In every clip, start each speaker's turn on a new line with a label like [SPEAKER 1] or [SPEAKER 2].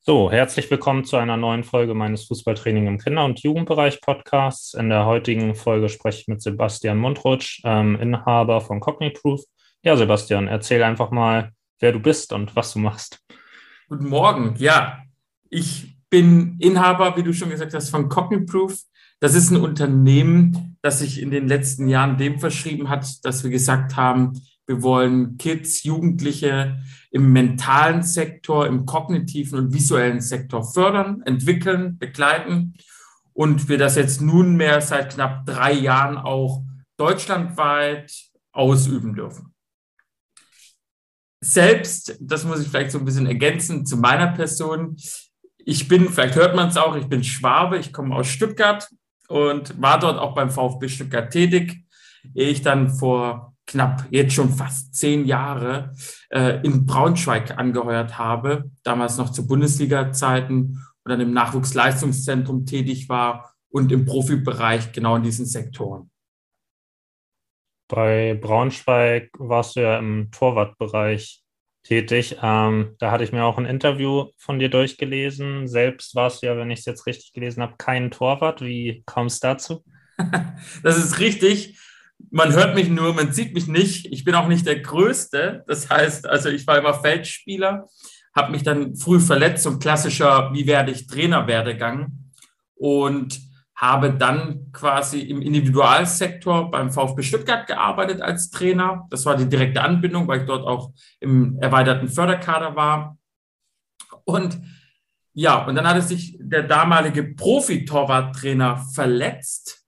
[SPEAKER 1] So, herzlich willkommen zu einer neuen Folge meines Fußballtraining im Kinder- und Jugendbereich Podcasts. In der heutigen Folge spreche ich mit Sebastian Mundrutsch, ähm, Inhaber von Cogniproof. Ja, Sebastian, erzähl einfach mal, wer du bist und was du machst.
[SPEAKER 2] Guten Morgen. Ja, ich bin Inhaber, wie du schon gesagt hast, von Cogniproof. Das ist ein Unternehmen, das sich in den letzten Jahren dem verschrieben hat, dass wir gesagt haben, wir wollen Kids, Jugendliche im mentalen Sektor, im kognitiven und visuellen Sektor fördern, entwickeln, begleiten. Und wir das jetzt nunmehr seit knapp drei Jahren auch deutschlandweit ausüben dürfen. Selbst, das muss ich vielleicht so ein bisschen ergänzen zu meiner Person. Ich bin, vielleicht hört man es auch, ich bin Schwabe, ich komme aus Stuttgart und war dort auch beim VfB Stuttgart tätig, ehe ich dann vor knapp jetzt schon fast zehn Jahre äh, in Braunschweig angeheuert habe, damals noch zu Bundesliga-Zeiten und dann im Nachwuchsleistungszentrum tätig war und im Profibereich genau in diesen Sektoren.
[SPEAKER 1] Bei Braunschweig warst du ja im Torwartbereich tätig. Ähm, da hatte ich mir auch ein Interview von dir durchgelesen. Selbst warst du ja, wenn ich es jetzt richtig gelesen habe, kein Torwart. Wie kommst du dazu?
[SPEAKER 2] das ist richtig man hört mich nur, man sieht mich nicht. Ich bin auch nicht der Größte. Das heißt, also ich war immer Feldspieler, habe mich dann früh verletzt, ein klassischer, wie werde ich Trainer Werdegang und habe dann quasi im Individualsektor beim VfB Stuttgart gearbeitet als Trainer. Das war die direkte Anbindung, weil ich dort auch im erweiterten Förderkader war. Und ja, und dann hatte sich der damalige Profi-Torwarttrainer verletzt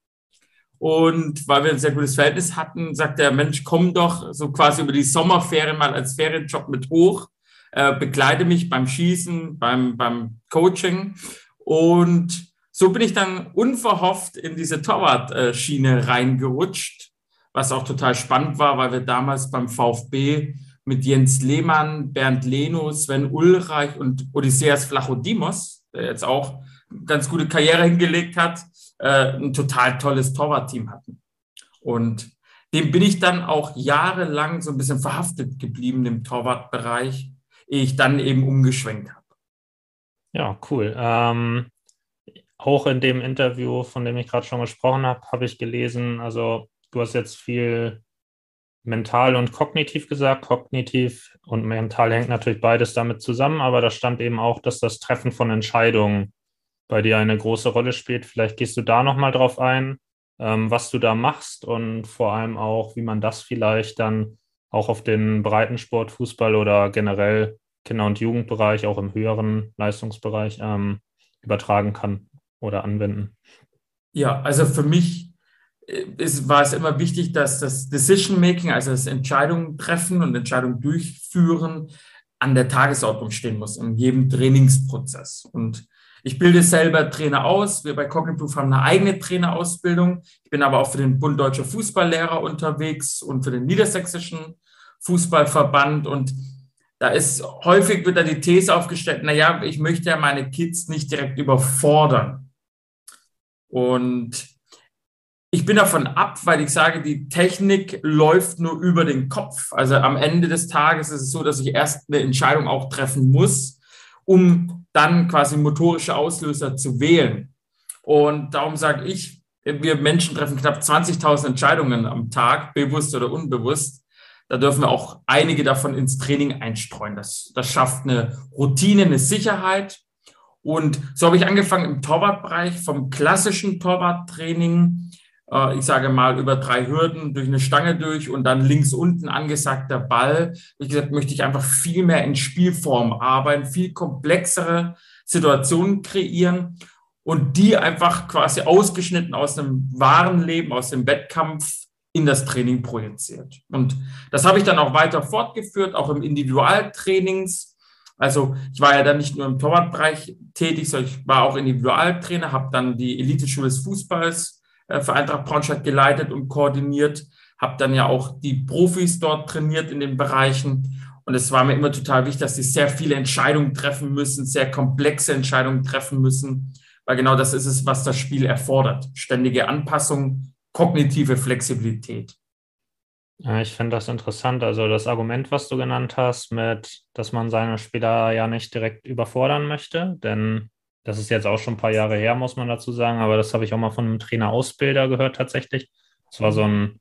[SPEAKER 2] und weil wir ein sehr gutes Verhältnis hatten, sagt der Mensch, komm doch so quasi über die Sommerferien mal als Ferienjob mit hoch, äh, begleite mich beim Schießen, beim, beim Coaching. Und so bin ich dann unverhofft in diese Torwart-Schiene reingerutscht, was auch total spannend war, weil wir damals beim VfB mit Jens Lehmann, Bernd Leno, Sven Ulreich und Odysseas Flachodimos, der jetzt auch ganz gute Karriere hingelegt hat, äh, ein total tolles Torwartteam hatten. Und dem bin ich dann auch jahrelang so ein bisschen verhaftet geblieben im Torwartbereich, ehe ich dann eben umgeschwenkt habe.
[SPEAKER 1] Ja, cool. Ähm, auch in dem Interview, von dem ich gerade schon gesprochen habe, habe ich gelesen, also du hast jetzt viel mental und kognitiv gesagt. Kognitiv und mental hängt natürlich beides damit zusammen, aber da stand eben auch, dass das Treffen von Entscheidungen bei dir eine große Rolle spielt. Vielleicht gehst du da nochmal drauf ein, ähm, was du da machst und vor allem auch, wie man das vielleicht dann auch auf den Breitensport, Fußball oder generell Kinder- und Jugendbereich, auch im höheren Leistungsbereich ähm, übertragen kann oder anwenden.
[SPEAKER 2] Ja, also für mich äh, ist, war es immer wichtig, dass das Decision Making, also das Entscheidungen treffen und Entscheidungen durchführen, an der Tagesordnung stehen muss in jedem Trainingsprozess. Und ich bilde selber Trainer aus. Wir bei Cognitive haben eine eigene Trainerausbildung. Ich bin aber auch für den Bund Deutscher Fußballlehrer unterwegs und für den Niedersächsischen Fußballverband. Und da ist häufig wird da die These aufgestellt, na ja, ich möchte ja meine Kids nicht direkt überfordern. Und ich bin davon ab, weil ich sage, die Technik läuft nur über den Kopf. Also am Ende des Tages ist es so, dass ich erst eine Entscheidung auch treffen muss, um dann quasi motorische Auslöser zu wählen. Und darum sage ich, wir Menschen treffen knapp 20.000 Entscheidungen am Tag, bewusst oder unbewusst. Da dürfen wir auch einige davon ins Training einstreuen. Das, das schafft eine Routine, eine Sicherheit. Und so habe ich angefangen im Torwartbereich vom klassischen Torwarttraining äh, ich sage mal, über drei Hürden durch eine Stange durch und dann links unten angesagter Ball. Wie gesagt, möchte ich einfach viel mehr in Spielform arbeiten, viel komplexere Situationen kreieren und die einfach quasi ausgeschnitten aus dem wahren Leben, aus dem Wettkampf in das Training projiziert. Und das habe ich dann auch weiter fortgeführt, auch im Individualtrainings. Also ich war ja dann nicht nur im Torwartbereich tätig, sondern ich war auch Individualtrainer, habe dann die Eliteschule des Fußballs für Eintracht Braunschweig geleitet und koordiniert, habe dann ja auch die Profis dort trainiert in den Bereichen. Und es war mir immer total wichtig, dass sie sehr viele Entscheidungen treffen müssen, sehr komplexe Entscheidungen treffen müssen, weil genau das ist es, was das Spiel erfordert. Ständige Anpassung, kognitive Flexibilität.
[SPEAKER 1] Ja, ich finde das interessant. Also das Argument, was du genannt hast, mit, dass man seine Spieler ja nicht direkt überfordern möchte, denn das ist jetzt auch schon ein paar Jahre her, muss man dazu sagen, aber das habe ich auch mal von einem Trainer-Ausbilder gehört tatsächlich. Es war so ein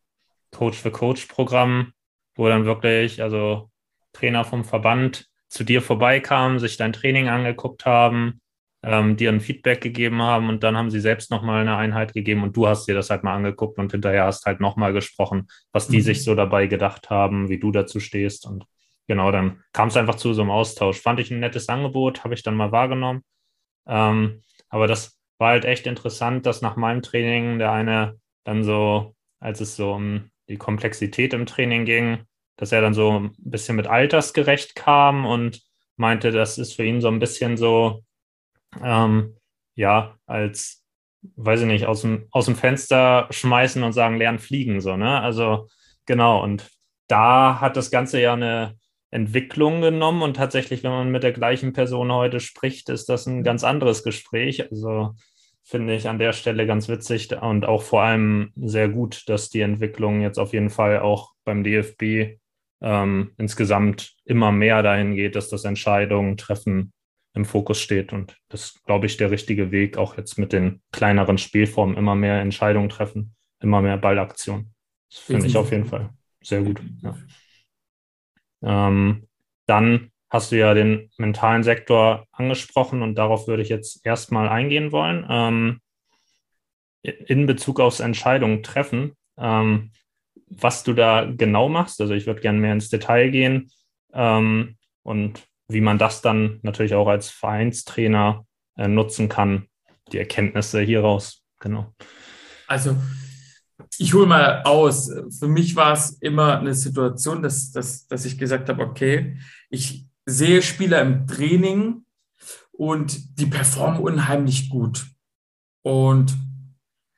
[SPEAKER 1] Coach-für-Coach-Programm, wo dann wirklich, also Trainer vom Verband zu dir vorbeikamen, sich dein Training angeguckt haben, ähm, dir ein Feedback gegeben haben und dann haben sie selbst nochmal eine Einheit gegeben und du hast dir das halt mal angeguckt und hinterher hast halt nochmal gesprochen, was die mhm. sich so dabei gedacht haben, wie du dazu stehst und genau, dann kam es einfach zu so einem Austausch. Fand ich ein nettes Angebot, habe ich dann mal wahrgenommen. Ähm, aber das war halt echt interessant, dass nach meinem Training der eine dann so, als es so um die Komplexität im Training ging, dass er dann so ein bisschen mit altersgerecht kam und meinte, das ist für ihn so ein bisschen so, ähm, ja, als, weiß ich nicht, aus dem, aus dem Fenster schmeißen und sagen, lernen fliegen, so, ne? Also, genau, und da hat das Ganze ja eine Entwicklung genommen und tatsächlich, wenn man mit der gleichen Person heute spricht, ist das ein ganz anderes Gespräch. Also finde ich an der Stelle ganz witzig und auch vor allem sehr gut, dass die Entwicklung jetzt auf jeden Fall auch beim DFB ähm, insgesamt immer mehr dahin geht, dass das Entscheidungen treffen im Fokus steht. Und das ist, glaube ich, der richtige Weg, auch jetzt mit den kleineren Spielformen immer mehr Entscheidungen treffen, immer mehr Ballaktion. Das finde ich auf jeden Fall sehr gut. Ja. Ähm, dann hast du ja den mentalen Sektor angesprochen und darauf würde ich jetzt erstmal eingehen wollen. Ähm, in Bezug aufs Entscheidungen treffen, ähm, was du da genau machst. Also ich würde gerne mehr ins Detail gehen ähm, und wie man das dann natürlich auch als Vereinstrainer äh, nutzen kann, die Erkenntnisse hieraus. Genau.
[SPEAKER 2] Also ich hole mal aus. Für mich war es immer eine Situation, dass, dass, dass ich gesagt habe, okay, ich sehe Spieler im Training und die performen unheimlich gut. Und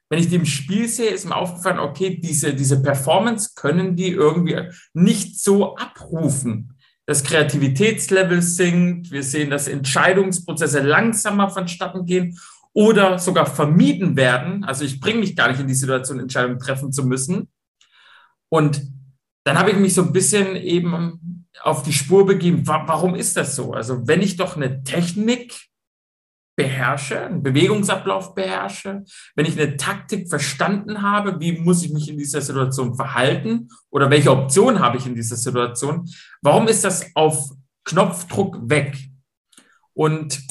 [SPEAKER 2] wenn ich die im Spiel sehe, ist mir aufgefallen, okay, diese, diese Performance können die irgendwie nicht so abrufen. Das Kreativitätslevel sinkt, wir sehen, dass Entscheidungsprozesse langsamer vonstatten gehen oder sogar vermieden werden. Also ich bringe mich gar nicht in die Situation, Entscheidungen treffen zu müssen. Und dann habe ich mich so ein bisschen eben auf die Spur begeben. Warum ist das so? Also wenn ich doch eine Technik beherrsche, einen Bewegungsablauf beherrsche, wenn ich eine Taktik verstanden habe, wie muss ich mich in dieser Situation verhalten oder welche Option habe ich in dieser Situation, warum ist das auf Knopfdruck weg? Und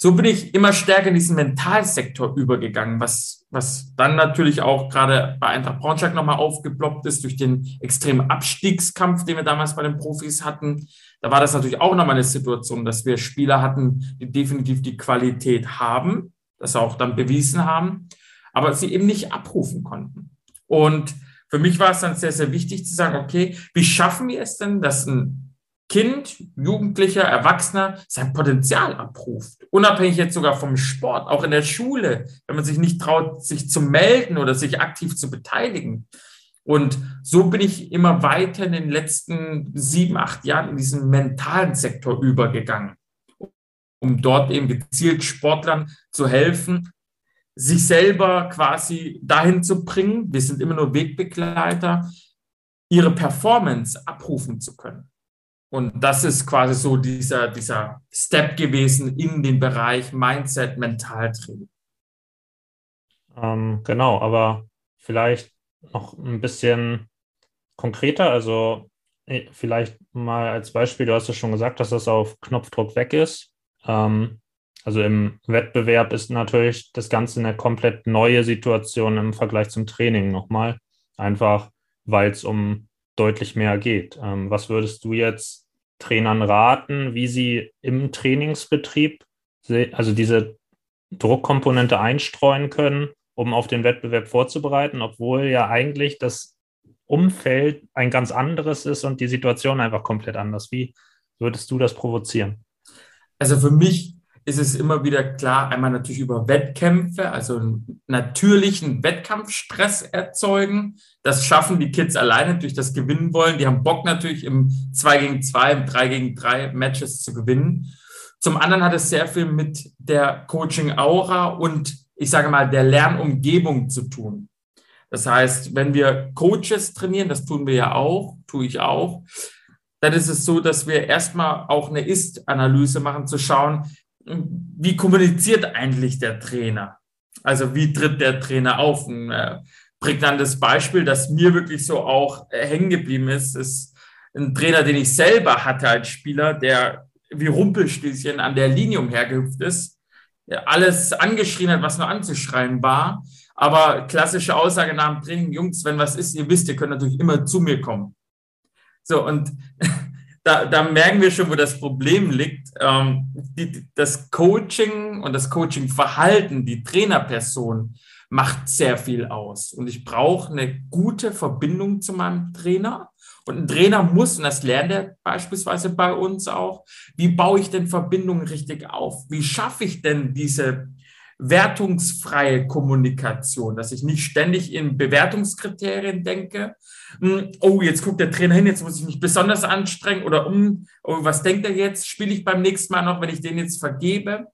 [SPEAKER 2] so bin ich immer stärker in diesen Mentalsektor übergegangen, was, was dann natürlich auch gerade bei Eintracht Braunschweig nochmal aufgeploppt ist durch den extremen Abstiegskampf, den wir damals bei den Profis hatten. Da war das natürlich auch nochmal eine Situation, dass wir Spieler hatten, die definitiv die Qualität haben, das auch dann bewiesen haben, aber sie eben nicht abrufen konnten. Und für mich war es dann sehr, sehr wichtig zu sagen, okay, wie schaffen wir es denn, dass ein Kind, Jugendlicher, Erwachsener sein Potenzial abruft. Unabhängig jetzt sogar vom Sport, auch in der Schule, wenn man sich nicht traut, sich zu melden oder sich aktiv zu beteiligen. Und so bin ich immer weiter in den letzten sieben, acht Jahren in diesen mentalen Sektor übergegangen, um dort eben gezielt Sportlern zu helfen, sich selber quasi dahin zu bringen, wir sind immer nur Wegbegleiter, ihre Performance abrufen zu können. Und das ist quasi so dieser, dieser Step gewesen in den Bereich Mindset, Mentaltraining.
[SPEAKER 1] Ähm, genau, aber vielleicht noch ein bisschen konkreter. Also äh, vielleicht mal als Beispiel, du hast ja schon gesagt, dass das auf Knopfdruck weg ist. Ähm, also im Wettbewerb ist natürlich das Ganze eine komplett neue Situation im Vergleich zum Training nochmal. Einfach, weil es um deutlich mehr geht. Ähm, was würdest du jetzt Trainern raten, wie sie im Trainingsbetrieb, also diese Druckkomponente einstreuen können, um auf den Wettbewerb vorzubereiten, obwohl ja eigentlich das Umfeld ein ganz anderes ist und die Situation einfach komplett anders. Wie würdest du das provozieren?
[SPEAKER 2] Also für mich ist es immer wieder klar, einmal natürlich über Wettkämpfe, also einen natürlichen Wettkampfstress erzeugen. Das schaffen die Kids alleine durch das Gewinnen wollen. Die haben Bock natürlich im 2 gegen 2, im 3 gegen 3 Matches zu gewinnen. Zum anderen hat es sehr viel mit der Coaching-Aura und ich sage mal der Lernumgebung zu tun. Das heißt, wenn wir Coaches trainieren, das tun wir ja auch, tue ich auch, dann ist es so, dass wir erstmal auch eine Ist-Analyse machen, zu schauen, wie kommuniziert eigentlich der Trainer? Also wie tritt der Trainer auf? Ein äh, prägnantes Beispiel, das mir wirklich so auch äh, hängen geblieben ist, ist ein Trainer, den ich selber hatte als Spieler, der wie Rumpelstilzchen an der Linie umhergehüpft ist, alles angeschrien hat, was nur anzuschreien war. Aber klassische Aussage nach dem Training, Jungs, wenn was ist, ihr wisst, ihr könnt natürlich immer zu mir kommen. So, und da, da merken wir schon, wo das Problem liegt. Ähm, die, das Coaching und das Coaching-Verhalten, die Trainerperson macht sehr viel aus. Und ich brauche eine gute Verbindung zu meinem Trainer. Und ein Trainer muss, und das lernt er beispielsweise bei uns auch, wie baue ich denn Verbindungen richtig auf? Wie schaffe ich denn diese wertungsfreie Kommunikation, dass ich nicht ständig in Bewertungskriterien denke. Hm, oh, jetzt guckt der Trainer hin, jetzt muss ich mich besonders anstrengen oder um, oh, was denkt er jetzt? Spiele ich beim nächsten Mal noch, wenn ich den jetzt vergebe?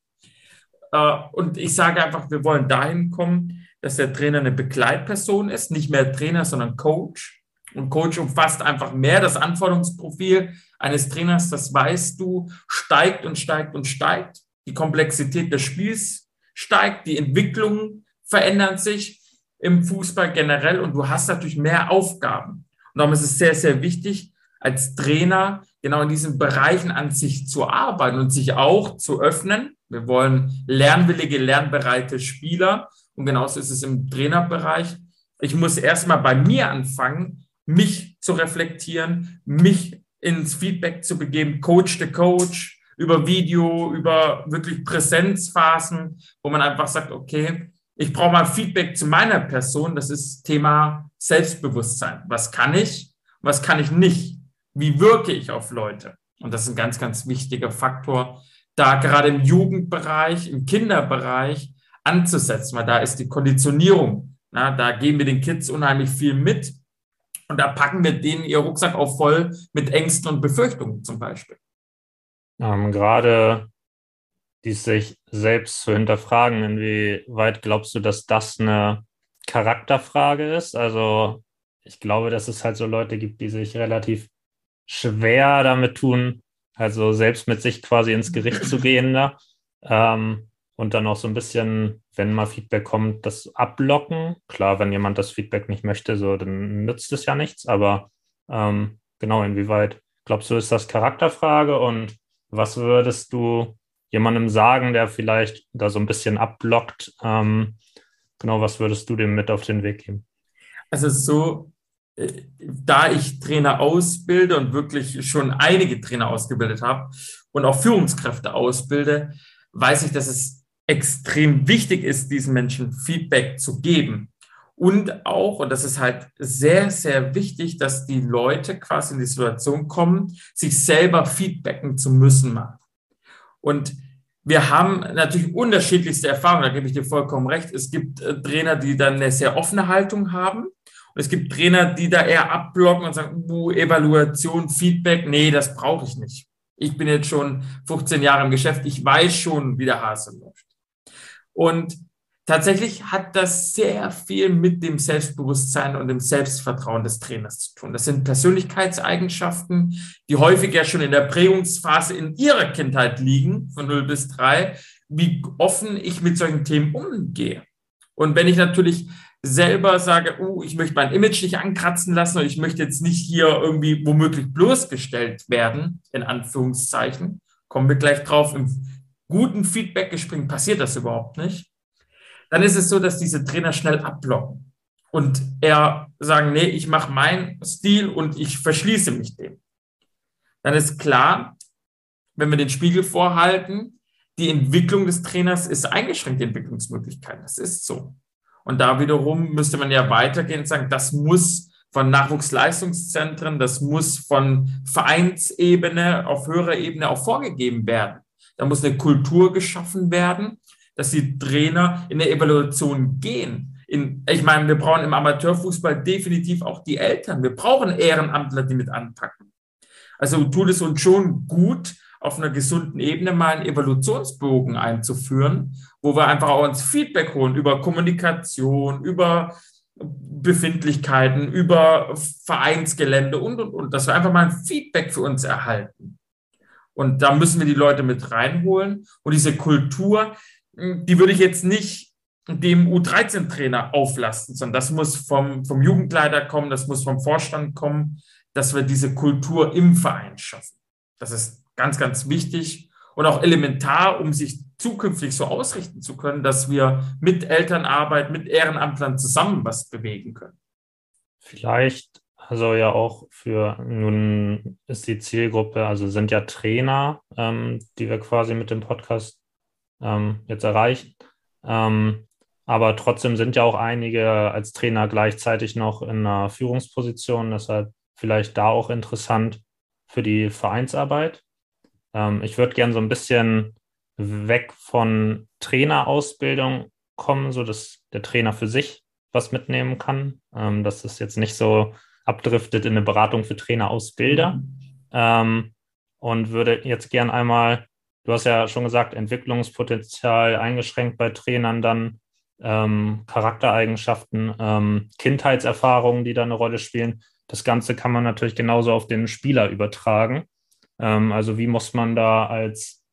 [SPEAKER 2] Äh, und ich sage einfach, wir wollen dahin kommen, dass der Trainer eine Begleitperson ist, nicht mehr Trainer, sondern Coach. Und Coach umfasst einfach mehr das Anforderungsprofil eines Trainers, das weißt du, steigt und steigt und steigt. Die Komplexität des Spiels steigt, die Entwicklungen verändern sich im Fußball generell und du hast natürlich mehr Aufgaben. Und darum ist es sehr, sehr wichtig, als Trainer genau in diesen Bereichen an sich zu arbeiten und sich auch zu öffnen. Wir wollen lernwillige, lernbereite Spieler und genauso ist es im Trainerbereich. Ich muss erstmal bei mir anfangen, mich zu reflektieren, mich ins Feedback zu begeben, Coach the Coach, über Video, über wirklich Präsenzphasen, wo man einfach sagt, okay, ich brauche mal Feedback zu meiner Person. Das ist Thema Selbstbewusstsein. Was kann ich? Was kann ich nicht? Wie wirke ich auf Leute? Und das ist ein ganz, ganz wichtiger Faktor, da gerade im Jugendbereich, im Kinderbereich anzusetzen, weil da ist die Konditionierung. Na, da geben wir den Kids unheimlich viel mit. Und da packen wir denen ihr Rucksack auch voll mit Ängsten und Befürchtungen zum Beispiel.
[SPEAKER 1] Ähm, gerade dies sich selbst zu hinterfragen, inwieweit glaubst du, dass das eine Charakterfrage ist? Also ich glaube, dass es halt so Leute gibt, die sich relativ schwer damit tun, also selbst mit sich quasi ins Gericht zu gehen da. Ähm, und dann auch so ein bisschen, wenn mal Feedback kommt, das ablocken. Klar, wenn jemand das Feedback nicht möchte, so dann nützt es ja nichts. Aber ähm, genau, inwieweit glaubst du, ist das Charakterfrage und was würdest du jemandem sagen, der vielleicht da so ein bisschen abblockt? Ähm, genau, was würdest du dem mit auf den Weg geben?
[SPEAKER 2] Also so, äh, da ich Trainer ausbilde und wirklich schon einige Trainer ausgebildet habe und auch Führungskräfte ausbilde, weiß ich, dass es extrem wichtig ist, diesen Menschen Feedback zu geben. Und auch, und das ist halt sehr, sehr wichtig, dass die Leute quasi in die Situation kommen, sich selber feedbacken zu müssen mal. Und wir haben natürlich unterschiedlichste Erfahrungen, da gebe ich dir vollkommen recht. Es gibt äh, Trainer, die dann eine sehr offene Haltung haben. Und es gibt Trainer, die da eher abblocken und sagen, uh, Evaluation, Feedback, nee, das brauche ich nicht. Ich bin jetzt schon 15 Jahre im Geschäft, ich weiß schon, wie der Hase läuft. Und Tatsächlich hat das sehr viel mit dem Selbstbewusstsein und dem Selbstvertrauen des Trainers zu tun. Das sind Persönlichkeitseigenschaften, die häufig ja schon in der Prägungsphase in ihrer Kindheit liegen, von 0 bis 3, wie offen ich mit solchen Themen umgehe. Und wenn ich natürlich selber sage, uh, ich möchte mein Image nicht ankratzen lassen und ich möchte jetzt nicht hier irgendwie womöglich bloßgestellt werden, in Anführungszeichen, kommen wir gleich drauf, im guten Feedback-Gespräch passiert das überhaupt nicht dann ist es so, dass diese Trainer schnell abblocken und eher sagen, nee, ich mache meinen Stil und ich verschließe mich dem. Dann ist klar, wenn wir den Spiegel vorhalten, die Entwicklung des Trainers ist eingeschränkte Entwicklungsmöglichkeiten. Das ist so. Und da wiederum müsste man ja weitergehen und sagen, das muss von Nachwuchsleistungszentren, das muss von Vereinsebene auf höherer Ebene auch vorgegeben werden. Da muss eine Kultur geschaffen werden, dass die Trainer in der Evaluation gehen. In, ich meine, wir brauchen im Amateurfußball definitiv auch die Eltern. Wir brauchen Ehrenamtler, die mit anpacken. Also tut es uns schon gut, auf einer gesunden Ebene mal einen Evolutionsbogen einzuführen, wo wir einfach auch uns Feedback holen über Kommunikation, über Befindlichkeiten, über Vereinsgelände und, und, und, dass wir einfach mal ein Feedback für uns erhalten. Und da müssen wir die Leute mit reinholen. Und diese Kultur, die würde ich jetzt nicht dem U13-Trainer auflasten, sondern das muss vom, vom Jugendleiter kommen, das muss vom Vorstand kommen, dass wir diese Kultur im Verein schaffen. Das ist ganz, ganz wichtig und auch elementar, um sich zukünftig so ausrichten zu können, dass wir mit Elternarbeit, mit Ehrenamtlern zusammen was bewegen können.
[SPEAKER 1] Vielleicht, also ja auch für, nun ist die Zielgruppe, also sind ja Trainer, ähm, die wir quasi mit dem Podcast ähm, jetzt erreichen. Ähm, aber trotzdem sind ja auch einige als Trainer gleichzeitig noch in einer Führungsposition. Deshalb vielleicht da auch interessant für die Vereinsarbeit. Ähm, ich würde gerne so ein bisschen weg von Trainerausbildung kommen, so dass der Trainer für sich was mitnehmen kann, ähm, dass es jetzt nicht so abdriftet in eine Beratung für Trainerausbilder. Mhm. Ähm, und würde jetzt gern einmal, du hast ja schon gesagt, Entwicklungspotenzial eingeschränkt bei Trainern dann, ähm, Charaktereigenschaften, ähm, Kindheitserfahrungen, die da eine Rolle spielen. Das Ganze kann man natürlich genauso auf den Spieler übertragen. Ähm, also wie muss man da als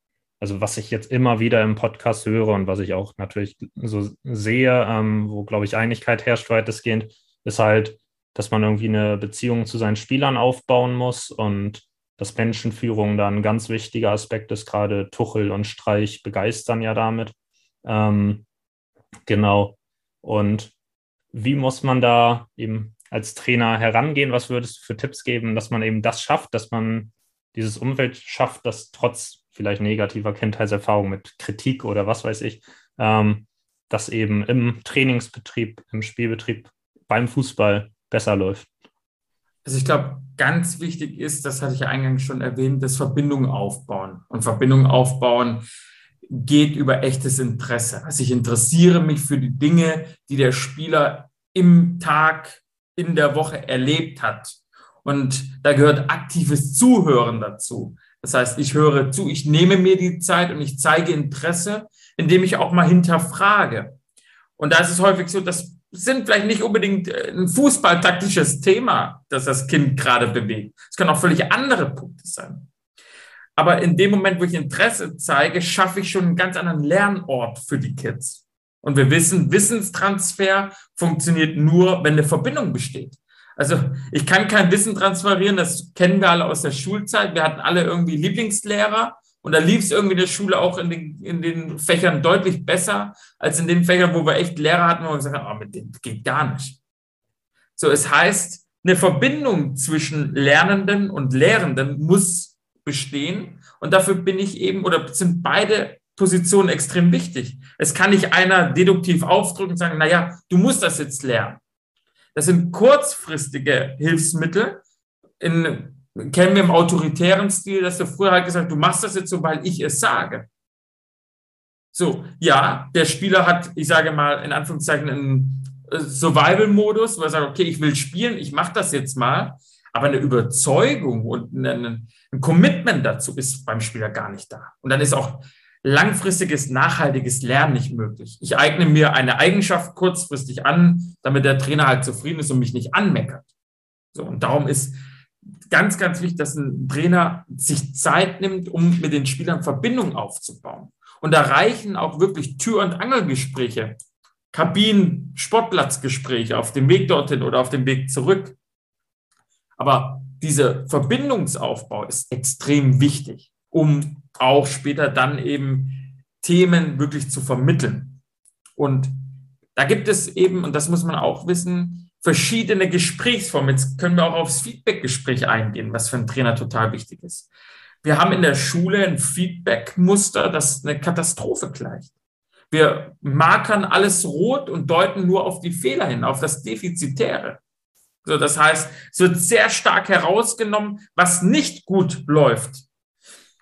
[SPEAKER 1] also was ich jetzt immer wieder im Podcast höre und was ich auch natürlich so sehe, ähm, wo, glaube ich, Einigkeit herrscht weitestgehend, ist halt, dass man irgendwie eine Beziehung zu seinen Spielern aufbauen muss und dass Menschenführung da ein ganz wichtiger Aspekt ist. Gerade Tuchel und Streich begeistern ja damit. Ähm, genau. Und wie muss man da eben als Trainer herangehen? Was würdest du für Tipps geben, dass man eben das schafft, dass man dieses Umfeld schafft, das trotz vielleicht negativer Kindheitserfahrung mit Kritik oder was weiß ich, ähm, das eben im Trainingsbetrieb, im Spielbetrieb beim Fußball besser läuft.
[SPEAKER 2] Also ich glaube, ganz wichtig ist, das hatte ich ja eingangs schon erwähnt, das Verbindung aufbauen. Und Verbindung aufbauen geht über echtes Interesse. Also ich interessiere mich für die Dinge, die der Spieler im Tag, in der Woche erlebt hat. Und da gehört aktives Zuhören dazu. Das heißt, ich höre zu, ich nehme mir die Zeit und ich zeige Interesse, indem ich auch mal hinterfrage. Und da ist es häufig so, das sind vielleicht nicht unbedingt äh, ein fußballtaktisches Thema, das das Kind gerade bewegt. Es können auch völlig andere Punkte sein. Aber in dem Moment, wo ich Interesse zeige, schaffe ich schon einen ganz anderen Lernort für die Kids. Und wir wissen, Wissenstransfer funktioniert nur, wenn eine Verbindung besteht. Also ich kann kein Wissen transferieren, das kennen wir alle aus der Schulzeit. Wir hatten alle irgendwie Lieblingslehrer und da lief es irgendwie in der Schule auch in den, in den Fächern deutlich besser als in den Fächern, wo wir echt Lehrer hatten, wo wir gesagt haben, oh, mit dem geht gar nicht. So, es heißt, eine Verbindung zwischen Lernenden und Lehrenden muss bestehen und dafür bin ich eben oder sind beide Positionen extrem wichtig. Es kann nicht einer deduktiv aufdrücken und sagen, naja, du musst das jetzt lernen. Das sind kurzfristige Hilfsmittel. In, kennen wir im autoritären Stil, dass du früher halt gesagt, du machst das jetzt so, weil ich es sage. So, ja, der Spieler hat, ich sage mal, in Anführungszeichen einen äh, Survival-Modus, wo er sagt, okay, ich will spielen, ich mache das jetzt mal. Aber eine Überzeugung und ein, ein Commitment dazu ist beim Spieler gar nicht da. Und dann ist auch langfristiges, nachhaltiges Lernen nicht möglich. Ich eigne mir eine Eigenschaft kurzfristig an, damit der Trainer halt zufrieden ist und mich nicht anmeckert. So, und darum ist ganz, ganz wichtig, dass ein Trainer sich Zeit nimmt, um mit den Spielern Verbindung aufzubauen. Und da reichen auch wirklich Tür- und Angelgespräche, Kabinen, Sportplatzgespräche auf dem Weg dorthin oder auf dem Weg zurück. Aber dieser Verbindungsaufbau ist extrem wichtig, um auch später dann eben Themen wirklich zu vermitteln. Und da gibt es eben, und das muss man auch wissen, verschiedene Gesprächsformen. Jetzt können wir auch aufs Feedback-Gespräch eingehen, was für einen Trainer total wichtig ist. Wir haben in der Schule ein Feedback-Muster, das eine Katastrophe gleicht. Wir markern alles rot und deuten nur auf die Fehler hin, auf das Defizitäre. So, das heißt, es wird sehr stark herausgenommen, was nicht gut läuft.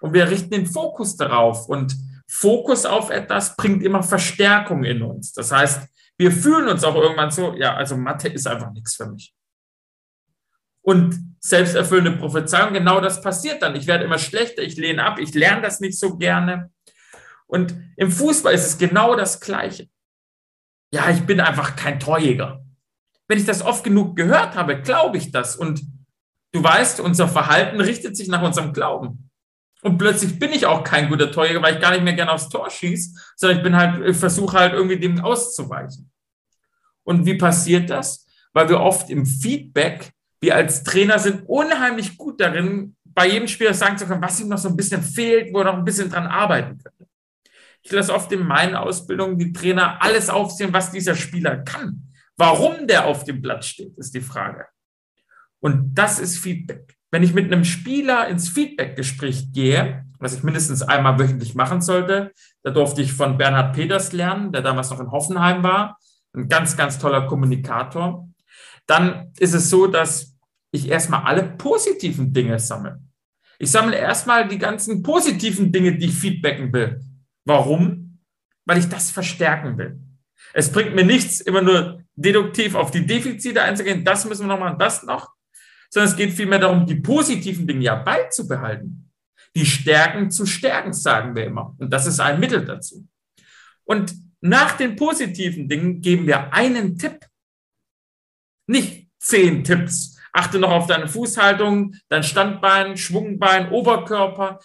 [SPEAKER 2] Und wir richten den Fokus darauf. Und Fokus auf etwas bringt immer Verstärkung in uns. Das heißt, wir fühlen uns auch irgendwann so, ja, also Mathe ist einfach nichts für mich. Und selbsterfüllende Prophezeiung, genau das passiert dann. Ich werde immer schlechter, ich lehne ab, ich lerne das nicht so gerne. Und im Fußball ist es genau das Gleiche. Ja, ich bin einfach kein Torjäger. wenn ich das oft genug gehört habe, glaube ich das. Und du weißt, unser Verhalten richtet sich nach unserem Glauben. Und plötzlich bin ich auch kein guter Torjäger, weil ich gar nicht mehr gerne aufs Tor schieße, sondern ich bin halt, versuche halt irgendwie dem auszuweichen. Und wie passiert das? Weil wir oft im Feedback, wir als Trainer sind unheimlich gut darin, bei jedem Spieler sagen zu können, was ihm noch so ein bisschen fehlt, wo er noch ein bisschen dran arbeiten könnte. Ich lasse oft in meinen Ausbildungen die Trainer alles aufzählen, was dieser Spieler kann. Warum der auf dem Platz steht, ist die Frage. Und das ist Feedback. Wenn ich mit einem Spieler ins Feedback-Gespräch gehe, was ich mindestens einmal wöchentlich machen sollte, da durfte ich von Bernhard Peters lernen, der damals noch in Hoffenheim war, ein ganz, ganz toller Kommunikator, dann ist es so, dass ich erstmal alle positiven Dinge sammle. Ich sammle erstmal die ganzen positiven Dinge, die ich feedbacken will. Warum? Weil ich das verstärken will. Es bringt mir nichts, immer nur deduktiv auf die Defizite einzugehen, das müssen wir noch machen, das noch, sondern es geht vielmehr darum, die positiven Dinge ja beizubehalten. Die Stärken zu stärken, sagen wir immer. Und das ist ein Mittel dazu. Und nach den positiven Dingen geben wir einen Tipp. Nicht zehn Tipps. Achte noch auf deine Fußhaltung, dein Standbein, Schwungbein, Oberkörper.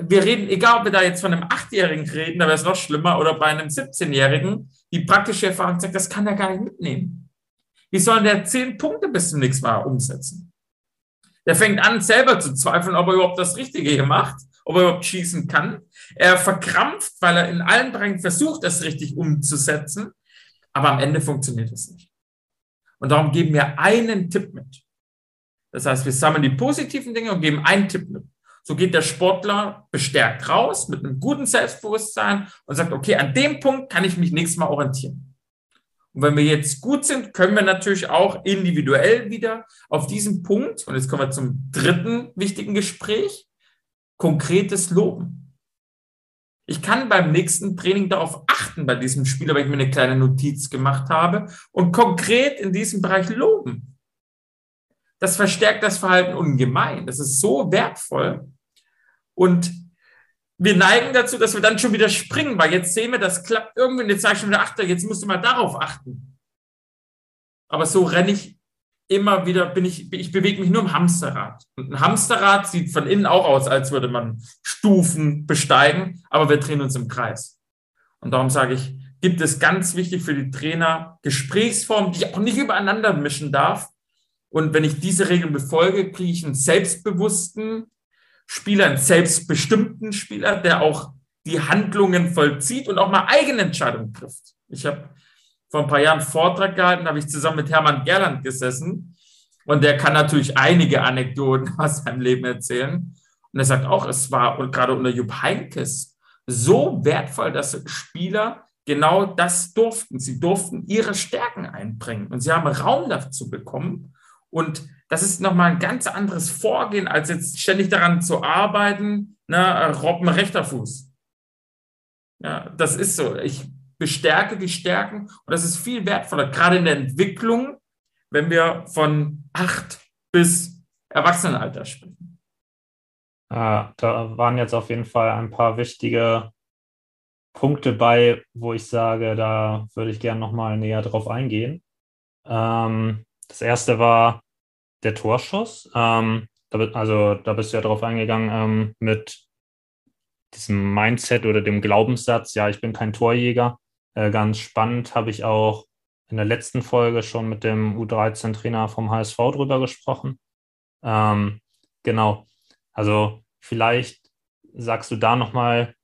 [SPEAKER 2] Wir reden, egal ob wir da jetzt von einem Achtjährigen reden, da wäre es noch schlimmer, oder bei einem 17-Jährigen, die praktische Erfahrung sagt, das kann er gar nicht mitnehmen. Wie soll der zehn Punkte bis zum nächsten Mal umsetzen? Der fängt an, selber zu zweifeln, ob er überhaupt das Richtige hier macht, ob er überhaupt schießen kann. Er verkrampft, weil er in allen Bereichen versucht, das richtig umzusetzen. Aber am Ende funktioniert es nicht. Und darum geben wir einen Tipp mit. Das heißt, wir sammeln die positiven Dinge und geben einen Tipp mit. So geht der Sportler bestärkt raus mit einem guten Selbstbewusstsein und sagt, okay, an dem Punkt kann ich mich nächstes Mal orientieren. Und wenn wir jetzt gut sind, können wir natürlich auch individuell wieder auf diesen Punkt, und jetzt kommen wir zum dritten wichtigen Gespräch, konkretes Loben. Ich kann beim nächsten Training darauf achten, bei diesem Spieler, weil ich mir eine kleine Notiz gemacht habe und konkret in diesem Bereich loben. Das verstärkt das Verhalten ungemein. Das ist so wertvoll. Und wir neigen dazu, dass wir dann schon wieder springen, weil jetzt sehen wir, das klappt irgendwie und jetzt sage ich schon wieder, achte, jetzt musst du mal darauf achten. Aber so renne ich immer wieder, bin ich, ich bewege mich nur im Hamsterrad. Und ein Hamsterrad sieht von innen auch aus, als würde man Stufen besteigen, aber wir drehen uns im Kreis. Und darum sage ich, gibt es ganz wichtig für die Trainer Gesprächsformen, die ich auch nicht übereinander mischen darf. Und wenn ich diese Regeln befolge, kriege ich einen selbstbewussten, Spieler, einen selbstbestimmten Spieler, der auch die Handlungen vollzieht und auch mal eigene Entscheidungen trifft. Ich habe vor ein paar Jahren einen Vortrag gehalten, habe ich zusammen mit Hermann Gerland gesessen und der kann natürlich einige Anekdoten aus seinem Leben erzählen. Und er sagt auch, es war gerade unter Jupp Heinkes so wertvoll, dass Spieler genau das durften. Sie durften ihre Stärken einbringen und sie haben Raum dazu bekommen. Und das ist nochmal ein ganz anderes Vorgehen, als jetzt ständig daran zu arbeiten, ne, Robben rechter Fuß. Ja, das ist so. Ich bestärke die Stärken und das ist viel wertvoller, gerade in der Entwicklung, wenn wir von acht bis Erwachsenenalter sprechen.
[SPEAKER 1] Ah, da waren jetzt auf jeden Fall ein paar wichtige Punkte bei, wo ich sage, da würde ich gerne nochmal näher drauf eingehen. Ähm, das erste war, der Torschuss. Ähm, da, also da bist du ja drauf eingegangen ähm, mit diesem Mindset oder dem Glaubenssatz, ja, ich bin kein Torjäger. Äh, ganz spannend habe ich auch in der letzten Folge schon mit dem U13-Trainer vom HSV drüber gesprochen. Ähm, genau. Also vielleicht sagst du da nochmal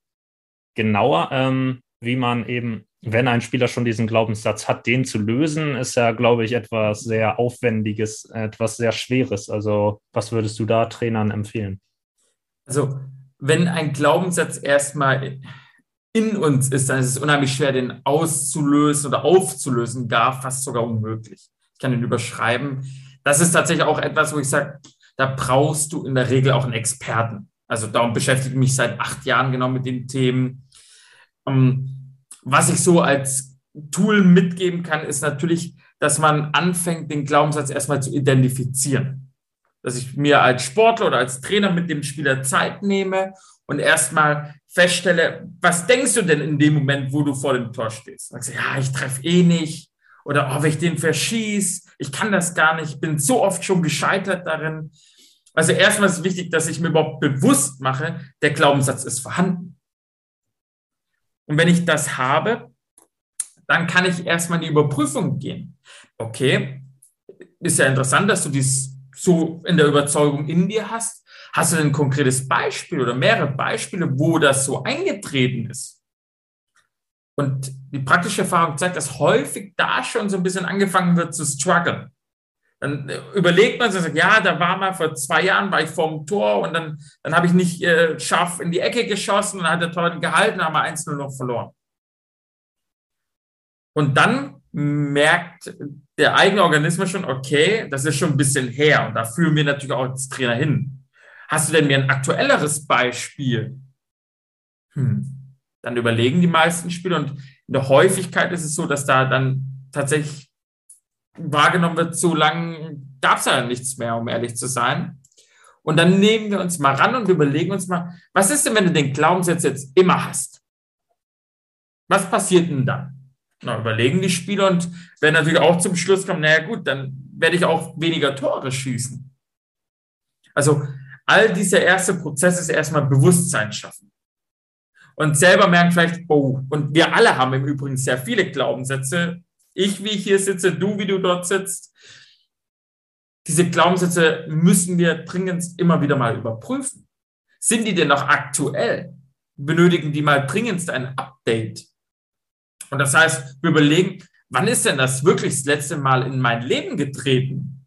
[SPEAKER 1] genauer, ähm, wie man eben wenn ein Spieler schon diesen Glaubenssatz hat, den zu lösen, ist ja, glaube ich, etwas sehr Aufwendiges, etwas sehr Schweres. Also, was würdest du da Trainern empfehlen?
[SPEAKER 2] Also, wenn ein Glaubenssatz erstmal in uns ist, dann ist es unheimlich schwer, den auszulösen oder aufzulösen, gar fast sogar unmöglich. Ich kann ihn überschreiben. Das ist tatsächlich auch etwas, wo ich sage, da brauchst du in der Regel auch einen Experten. Also darum beschäftige ich mich seit acht Jahren genau mit den Themen. Ähm, was ich so als Tool mitgeben kann, ist natürlich, dass man anfängt, den Glaubenssatz erstmal zu identifizieren. Dass ich mir als Sportler oder als Trainer mit dem Spieler Zeit nehme und erstmal feststelle, was denkst du denn in dem Moment, wo du vor dem Tor stehst? Sagst du, ja, ich treffe eh nicht Oder oh, wenn ich den verschieße, ich kann das gar nicht, ich bin so oft schon gescheitert darin. Also erstmal ist wichtig, dass ich mir überhaupt bewusst mache, der Glaubenssatz ist vorhanden. Und wenn ich das habe, dann kann ich erstmal in die Überprüfung gehen. Okay, ist ja interessant, dass du dies so in der Überzeugung in dir hast. Hast du ein konkretes Beispiel oder mehrere Beispiele, wo das so eingetreten ist? Und die praktische Erfahrung zeigt, dass häufig da schon so ein bisschen angefangen wird zu strugglen. Dann überlegt man sich, ja, da war mal vor zwei Jahren, war ich vorm Tor und dann, dann habe ich nicht äh, scharf in die Ecke geschossen und dann hat der Tor gehalten, haben wir 1-0 noch verloren. Und dann merkt der eigene Organismus schon, okay, das ist schon ein bisschen her und da führen wir natürlich auch als Trainer hin. Hast du denn mir ein aktuelleres Beispiel? Hm. Dann überlegen die meisten Spieler und in der Häufigkeit ist es so, dass da dann tatsächlich wahrgenommen wird, so lange gab es ja nichts mehr, um ehrlich zu sein. Und dann nehmen wir uns mal ran und überlegen uns mal, was ist denn, wenn du den Glaubenssatz jetzt immer hast? Was passiert denn dann? Na, überlegen die Spieler und werden natürlich auch zum Schluss kommen, naja gut, dann werde ich auch weniger Tore schießen. Also all dieser erste Prozess ist erstmal Bewusstsein schaffen. Und selber merken vielleicht, oh, und wir alle haben im Übrigen sehr viele Glaubenssätze, ich, wie ich hier sitze, du, wie du dort sitzt. Diese Glaubenssätze müssen wir dringend immer wieder mal überprüfen. Sind die denn noch aktuell? Benötigen die mal dringendst ein Update? Und das heißt, wir überlegen, wann ist denn das wirklich das letzte Mal in mein Leben getreten?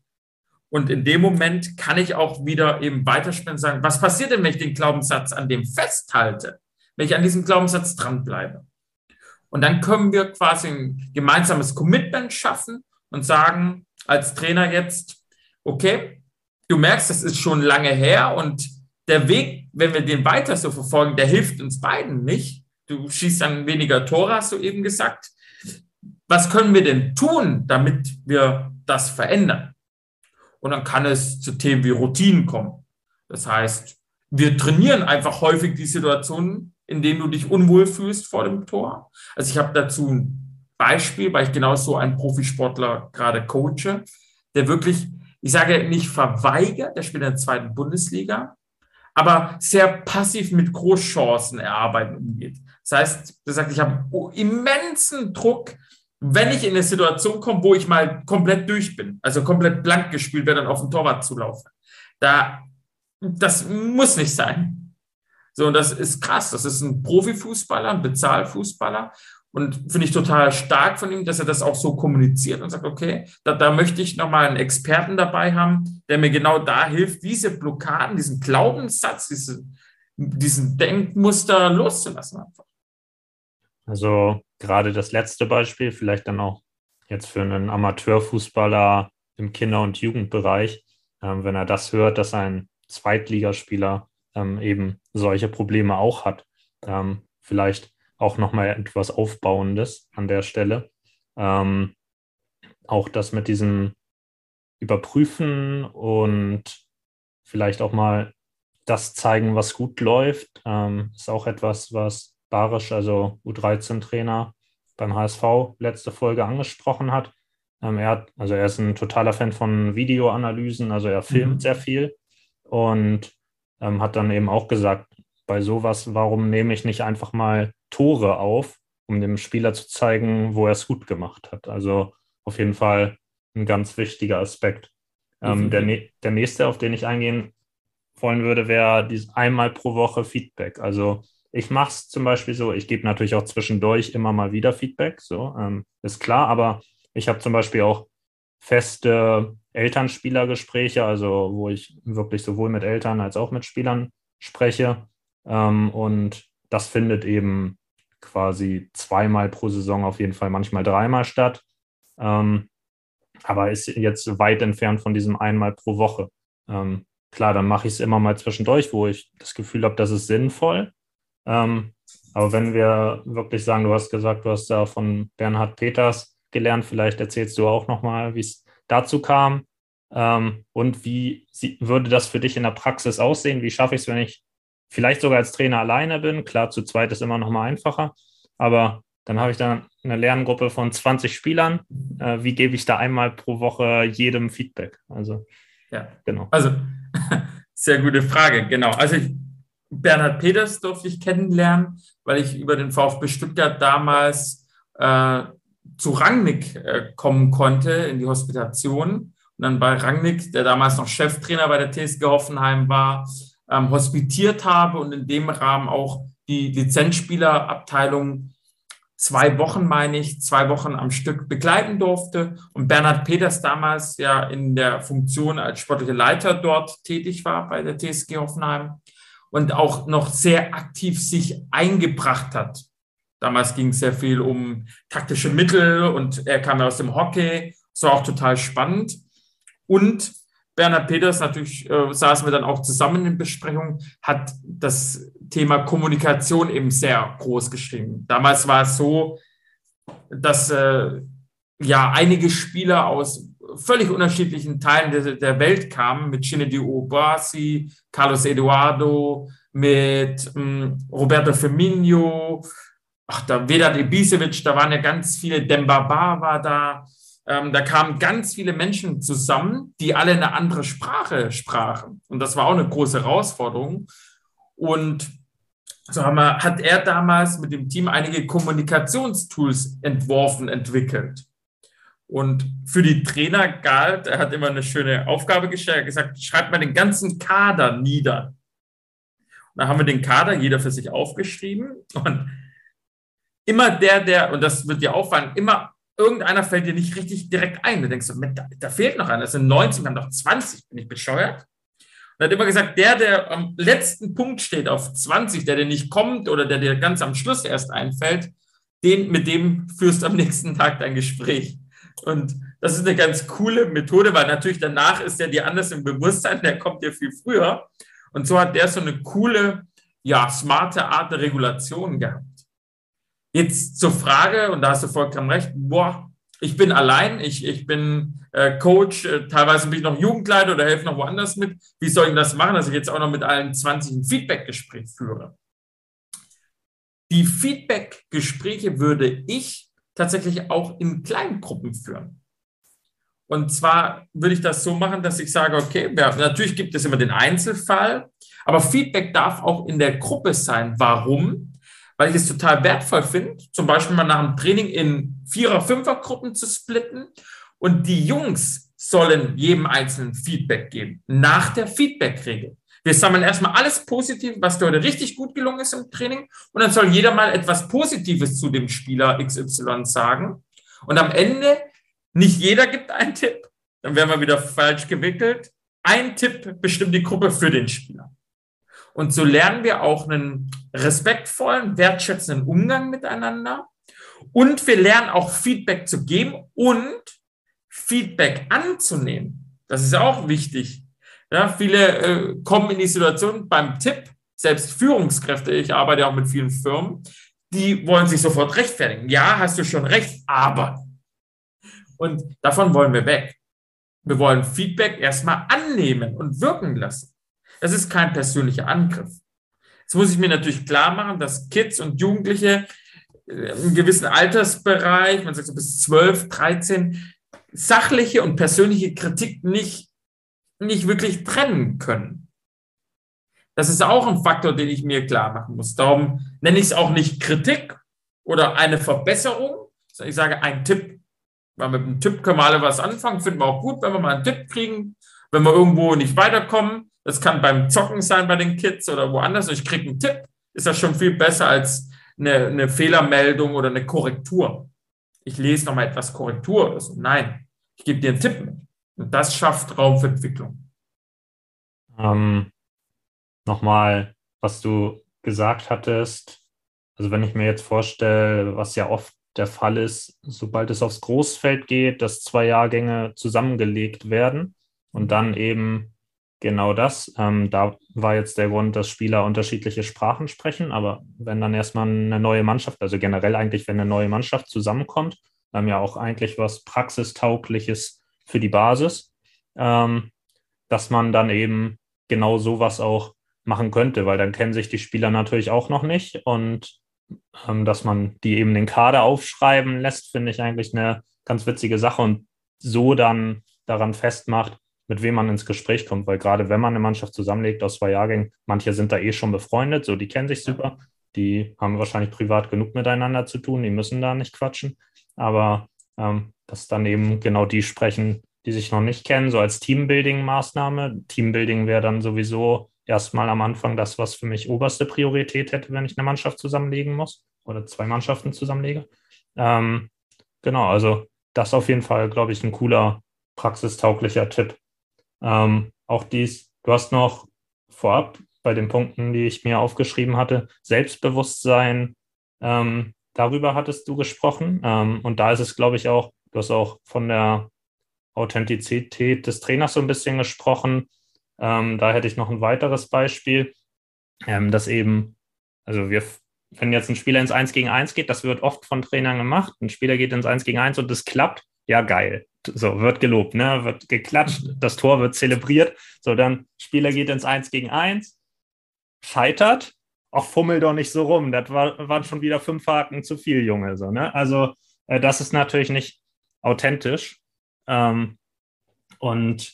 [SPEAKER 2] Und in dem Moment kann ich auch wieder eben weiterspielen und sagen, was passiert denn, wenn ich den Glaubenssatz an dem festhalte? Wenn ich an diesem Glaubenssatz dranbleibe? Und dann können wir quasi ein gemeinsames Commitment schaffen und sagen als Trainer jetzt, okay, du merkst, das ist schon lange her und der Weg, wenn wir den weiter so verfolgen, der hilft uns beiden nicht. Du schießt dann weniger Tore, hast du eben gesagt. Was können wir denn tun, damit wir das verändern? Und dann kann es zu Themen wie Routinen kommen. Das heißt, wir trainieren einfach häufig die Situationen, in dem du dich unwohl fühlst vor dem Tor. Also ich habe dazu ein Beispiel, weil ich genau so einen Profisportler gerade coache, der wirklich, ich sage nicht verweigert, der spielt in der zweiten Bundesliga, aber sehr passiv mit Großchancen erarbeiten umgeht. Das heißt, der sagt, ich habe immensen Druck, wenn ich in eine Situation komme, wo ich mal komplett durch bin, also komplett blank gespielt werde, dann auf den Torwart zulaufe. Da, das muss nicht sein. So, und das ist krass. Das ist ein Profifußballer, ein Bezahlfußballer. Und finde ich total stark von ihm, dass er das auch so kommuniziert und sagt, okay, da, da möchte ich nochmal einen Experten dabei haben, der mir genau da hilft, diese Blockaden, diesen Glaubenssatz, diese, diesen Denkmuster loszulassen einfach.
[SPEAKER 1] Also gerade das letzte Beispiel, vielleicht dann auch jetzt für einen Amateurfußballer im Kinder- und Jugendbereich, äh, wenn er das hört, dass ein Zweitligaspieler ähm, eben solche Probleme auch hat. Ähm, vielleicht auch nochmal etwas Aufbauendes an der Stelle. Ähm, auch das mit diesem Überprüfen und vielleicht auch mal das zeigen, was gut läuft, ähm, ist auch etwas, was Barisch, also U13-Trainer beim HSV, letzte Folge angesprochen hat. Ähm, er hat, also er ist ein totaler Fan von Videoanalysen, also er filmt mhm. sehr viel und ähm, hat dann eben auch gesagt, bei sowas, warum nehme ich nicht einfach mal Tore auf, um dem Spieler zu zeigen, wo er es gut gemacht hat. Also auf jeden Fall ein ganz wichtiger Aspekt. Ähm, der, der nächste, auf den ich eingehen wollen würde, wäre dieses einmal pro Woche Feedback. Also ich mache es zum Beispiel so, ich gebe natürlich auch zwischendurch immer mal wieder Feedback, so ähm, ist klar, aber ich habe zum Beispiel auch feste Elternspielergespräche, also wo ich wirklich sowohl mit Eltern als auch mit Spielern spreche. Ähm, und das findet eben quasi zweimal pro Saison auf jeden Fall, manchmal dreimal statt. Ähm, aber ist jetzt weit entfernt von diesem einmal pro Woche. Ähm, klar, dann mache ich es immer mal zwischendurch, wo ich das Gefühl habe, das ist sinnvoll. Ähm, aber wenn wir wirklich sagen, du hast gesagt, du hast da von Bernhard Peters gelernt, vielleicht erzählst du auch nochmal, wie es dazu kam ähm, und wie sie, würde das für dich in der Praxis aussehen? Wie schaffe ich es, wenn ich vielleicht sogar als Trainer alleine bin? Klar, zu zweit ist immer noch mal einfacher, aber dann habe ich da eine Lerngruppe von 20 Spielern. Äh, wie gebe ich da einmal pro Woche jedem Feedback? Also,
[SPEAKER 2] ja, genau. Also, sehr gute Frage, genau. Also, ich, Bernhard Peters durfte ich kennenlernen, weil ich über den VfB Stuttgart damals äh, zu Rangnick äh, kommen konnte in die Hospitation. Und dann bei Rangnick, der damals noch Cheftrainer bei der TSG Hoffenheim war, ähm, hospitiert habe und in dem Rahmen auch die Lizenzspielerabteilung zwei Wochen, meine ich, zwei Wochen am Stück begleiten durfte. Und Bernhard Peters damals ja in der Funktion als sportlicher Leiter dort tätig war bei der TSG Hoffenheim und auch noch sehr aktiv sich eingebracht hat. Damals ging es sehr viel um taktische Mittel und er kam aus dem Hockey. Das war auch total spannend. Und Bernhard Peters, natürlich äh, saßen wir dann auch zusammen in Besprechung, hat das Thema Kommunikation eben sehr groß geschrieben. Damals war es so, dass äh, ja einige Spieler aus völlig unterschiedlichen Teilen der, der Welt kamen, mit Shinedi Obasi, Carlos Eduardo, mit ähm, Roberto Firmino, ach, da Vedat Ibisevic, da waren ja ganz viele, Dembaba war da, ähm, da kamen ganz viele Menschen zusammen, die alle eine andere Sprache sprachen. Und das war auch eine große Herausforderung. Und so haben wir, hat er damals mit dem Team einige Kommunikationstools entworfen, entwickelt. Und für die Trainer galt, er hat immer eine schöne Aufgabe gestellt, er hat gesagt, schreibt mal den ganzen Kader nieder. Und dann haben wir den Kader jeder für sich aufgeschrieben und immer der, der, und das wird dir auffallen, immer irgendeiner fällt dir nicht richtig direkt ein. Du denkst, da, da fehlt noch einer. Das sind 19, wir haben noch 20. Bin ich bescheuert? Und hat immer gesagt, der, der am letzten Punkt steht auf 20, der, der nicht kommt oder der dir ganz am Schluss erst einfällt, den, mit dem führst du am nächsten Tag dein Gespräch. Und das ist eine ganz coole Methode, weil natürlich danach ist der dir anders im Bewusstsein, der kommt dir viel früher. Und so hat der so eine coole, ja, smarte Art der Regulation gehabt. Jetzt zur Frage, und da hast du vollkommen recht, boah, ich bin allein, ich, ich bin äh, Coach, äh, teilweise bin ich noch Jugendleiter oder helfe noch woanders mit. Wie soll ich das machen, dass ich jetzt auch noch mit allen 20 ein Feedback-Gespräch führe? Die Feedback-Gespräche würde ich tatsächlich auch in Kleingruppen führen. Und zwar würde ich das so machen, dass ich sage, okay, ja, natürlich gibt es immer den Einzelfall, aber Feedback darf auch in der Gruppe sein. Warum? Weil ich es total wertvoll finde, zum Beispiel mal nach dem Training in Vierer-, Fünfer-Gruppen zu splitten und die Jungs sollen jedem einzelnen Feedback geben, nach der Feedback-Regel. Wir sammeln erstmal alles Positive, was heute richtig gut gelungen ist im Training und dann soll jeder mal etwas Positives zu dem Spieler XY sagen. Und am Ende, nicht jeder gibt einen Tipp, dann werden wir wieder falsch gewickelt. Ein Tipp bestimmt die Gruppe für den Spieler. Und so lernen wir auch einen respektvollen, wertschätzenden Umgang miteinander. Und wir lernen auch Feedback zu geben und Feedback anzunehmen. Das ist auch wichtig. Ja, viele äh, kommen in die Situation beim Tipp, selbst Führungskräfte, ich arbeite auch mit vielen Firmen, die wollen sich sofort rechtfertigen. Ja, hast du schon recht, aber. Und davon wollen wir weg. Wir wollen Feedback erstmal annehmen und wirken lassen. Das ist kein persönlicher Angriff. Jetzt muss ich mir natürlich klar machen, dass Kids und Jugendliche äh, im gewissen Altersbereich, man sagt so bis 12, 13, sachliche und persönliche Kritik nicht, nicht wirklich trennen können. Das ist auch ein Faktor, den ich mir klar machen muss. Darum nenne ich es auch nicht Kritik oder eine Verbesserung, sondern ich sage ein Tipp. Weil mit einem Tipp können wir alle was anfangen, finden wir auch gut, wenn wir mal einen Tipp kriegen, wenn wir irgendwo nicht weiterkommen, das kann beim Zocken sein bei den Kids oder woanders. Und ich kriege einen Tipp. Ist das schon viel besser als eine, eine Fehlermeldung oder eine Korrektur. Ich lese nochmal etwas Korrektur oder so. Nein, ich gebe dir einen Tipp mit. Und das schafft Raum für Entwicklung.
[SPEAKER 1] Ähm, nochmal, was du gesagt hattest. Also wenn ich mir jetzt vorstelle, was ja oft der Fall ist, sobald es aufs Großfeld geht, dass zwei Jahrgänge zusammengelegt werden und dann eben Genau das. Ähm, da war jetzt der Grund, dass Spieler unterschiedliche Sprachen sprechen. Aber wenn dann erstmal eine neue Mannschaft, also generell eigentlich, wenn eine neue Mannschaft zusammenkommt, haben ja auch eigentlich was Praxistaugliches für die Basis, ähm, dass man dann eben genau sowas auch machen könnte, weil dann kennen sich die Spieler natürlich auch noch nicht und ähm, dass man die eben den Kader aufschreiben lässt, finde ich eigentlich eine ganz witzige Sache und so dann daran festmacht, mit wem man ins Gespräch kommt, weil gerade wenn man eine Mannschaft zusammenlegt aus zwei Jahrgängen, manche sind da eh schon befreundet, so die kennen sich super, die haben wahrscheinlich privat genug miteinander zu tun, die müssen da nicht quatschen, aber ähm, dass dann eben genau die sprechen, die sich noch nicht kennen, so als Teambuilding-Maßnahme. Teambuilding wäre dann sowieso erstmal am Anfang das, was für mich oberste Priorität hätte, wenn ich eine Mannschaft zusammenlegen muss oder zwei Mannschaften zusammenlege. Ähm, genau, also das auf jeden Fall, glaube ich, ein cooler, praxistauglicher Tipp. Ähm, auch dies, du hast noch vorab bei den Punkten, die ich mir aufgeschrieben hatte, Selbstbewusstsein, ähm, darüber hattest du gesprochen. Ähm, und da ist es, glaube ich, auch, du hast auch von der Authentizität des Trainers so ein bisschen gesprochen. Ähm, da hätte ich noch ein weiteres Beispiel, ähm, dass eben, also wir, wenn jetzt ein Spieler ins 1 gegen 1 geht, das wird oft von Trainern gemacht. Ein Spieler geht ins 1 gegen 1 und das klappt, ja geil. So, wird gelobt, ne? wird geklatscht, das Tor wird zelebriert. So, dann Spieler geht ins 1 gegen 1, scheitert, auch fummel doch nicht so rum. Das war, waren schon wieder fünf Haken zu viel, Junge. So, ne? Also, äh, das ist natürlich nicht authentisch. Ähm, und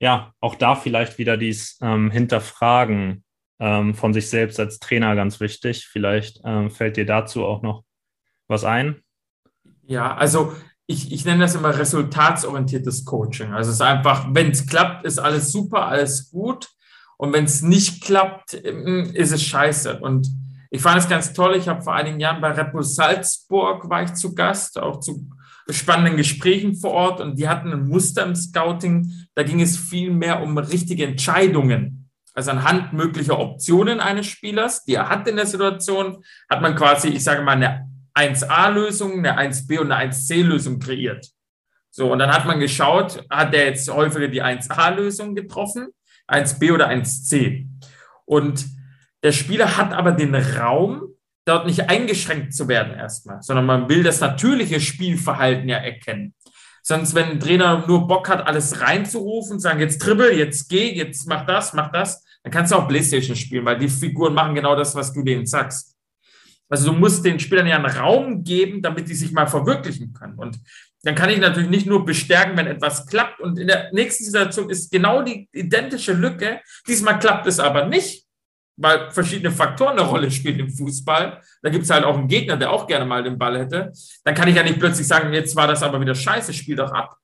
[SPEAKER 1] ja, auch da vielleicht wieder dies ähm, Hinterfragen ähm, von sich selbst als Trainer ganz wichtig. Vielleicht ähm, fällt dir dazu auch noch was ein.
[SPEAKER 2] Ja, also ich, ich nenne das immer resultatsorientiertes Coaching. Also es ist einfach, wenn es klappt, ist alles super, alles gut. Und wenn es nicht klappt, ähm, ist es scheiße. Und ich fand es ganz toll. Ich habe vor einigen Jahren bei Bull Salzburg war ich zu Gast, auch zu spannenden Gesprächen vor Ort. Und die hatten ein Muster im Scouting. Da ging es viel mehr um richtige Entscheidungen. Also anhand möglicher Optionen eines Spielers, die er hat in der Situation, hat man quasi, ich sage mal, eine 1a-Lösung, eine 1b und eine 1c-Lösung kreiert. So, und dann hat man geschaut, hat er jetzt häufiger die 1a-Lösung getroffen 1b oder 1c. Und der Spieler hat aber den Raum, dort nicht eingeschränkt zu werden erstmal, sondern man will das natürliche Spielverhalten ja erkennen. Sonst, wenn ein Trainer nur Bock hat, alles reinzurufen, sagen, jetzt dribbel, jetzt geh, jetzt mach das, mach das, dann kannst du auch Playstation spielen, weil die Figuren machen genau das, was du denen sagst. Also du musst den Spielern ja einen Raum geben, damit die sich mal verwirklichen können. Und dann kann ich natürlich nicht nur bestärken, wenn etwas klappt. Und in der nächsten Situation ist genau die identische Lücke. Diesmal klappt es aber nicht, weil verschiedene Faktoren eine Rolle spielen im Fußball. Da gibt es halt auch einen Gegner, der auch gerne mal den Ball hätte. Dann kann ich ja nicht plötzlich sagen, jetzt war das aber wieder scheiße, spiel doch ab.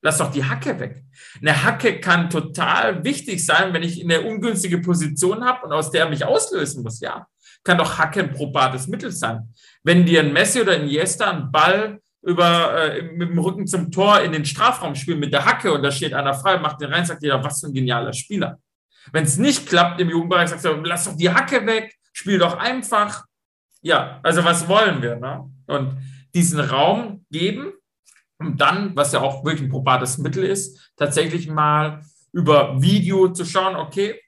[SPEAKER 2] Lass doch die Hacke weg. Eine Hacke kann total wichtig sein, wenn ich eine ungünstige Position habe und aus der mich auslösen muss. Ja, kann doch Hacke ein probates Mittel sein. Wenn dir ein Messi oder ein Jester einen Ball über, äh, mit dem Rücken zum Tor in den Strafraum spielen mit der Hacke und da steht einer frei, macht den rein, sagt jeder, was für ein genialer Spieler. Wenn es nicht klappt im Jugendbereich, sagst du, lass doch die Hacke weg, spiel doch einfach. Ja, also was wollen wir? Ne? Und diesen Raum geben, um dann, was ja auch wirklich ein probates Mittel ist, tatsächlich mal über Video zu schauen, okay,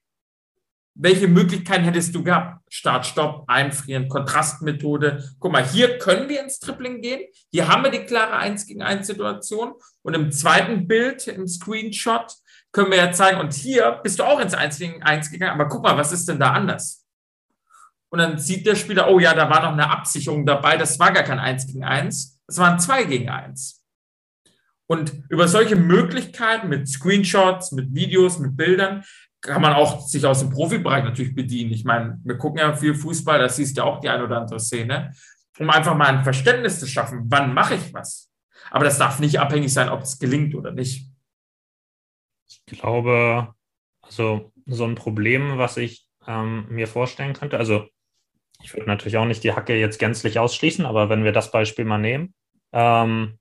[SPEAKER 2] welche Möglichkeiten hättest du gehabt? Start, Stopp, Einfrieren, Kontrastmethode. Guck mal, hier können wir ins Tripling gehen. Hier haben wir die klare 1 gegen 1 Situation. Und im zweiten Bild, im Screenshot, können wir ja zeigen, und hier bist du auch ins 1 gegen 1 gegangen. Aber guck mal, was ist denn da anders? Und dann sieht der Spieler, oh ja, da war noch eine Absicherung dabei. Das war gar kein 1 gegen 1. Das war ein 2 gegen 1. Und über solche Möglichkeiten mit Screenshots, mit Videos, mit Bildern kann man auch sich aus dem Profibereich natürlich bedienen. Ich meine, wir gucken ja viel Fußball, da siehst du ja auch die eine oder andere Szene, um einfach mal ein Verständnis zu schaffen, wann mache ich was. Aber das darf nicht abhängig sein, ob es gelingt oder nicht.
[SPEAKER 1] Ich glaube, also so ein Problem, was ich ähm, mir vorstellen könnte, also ich würde natürlich auch nicht die Hacke jetzt gänzlich ausschließen, aber wenn wir das Beispiel mal nehmen, ähm,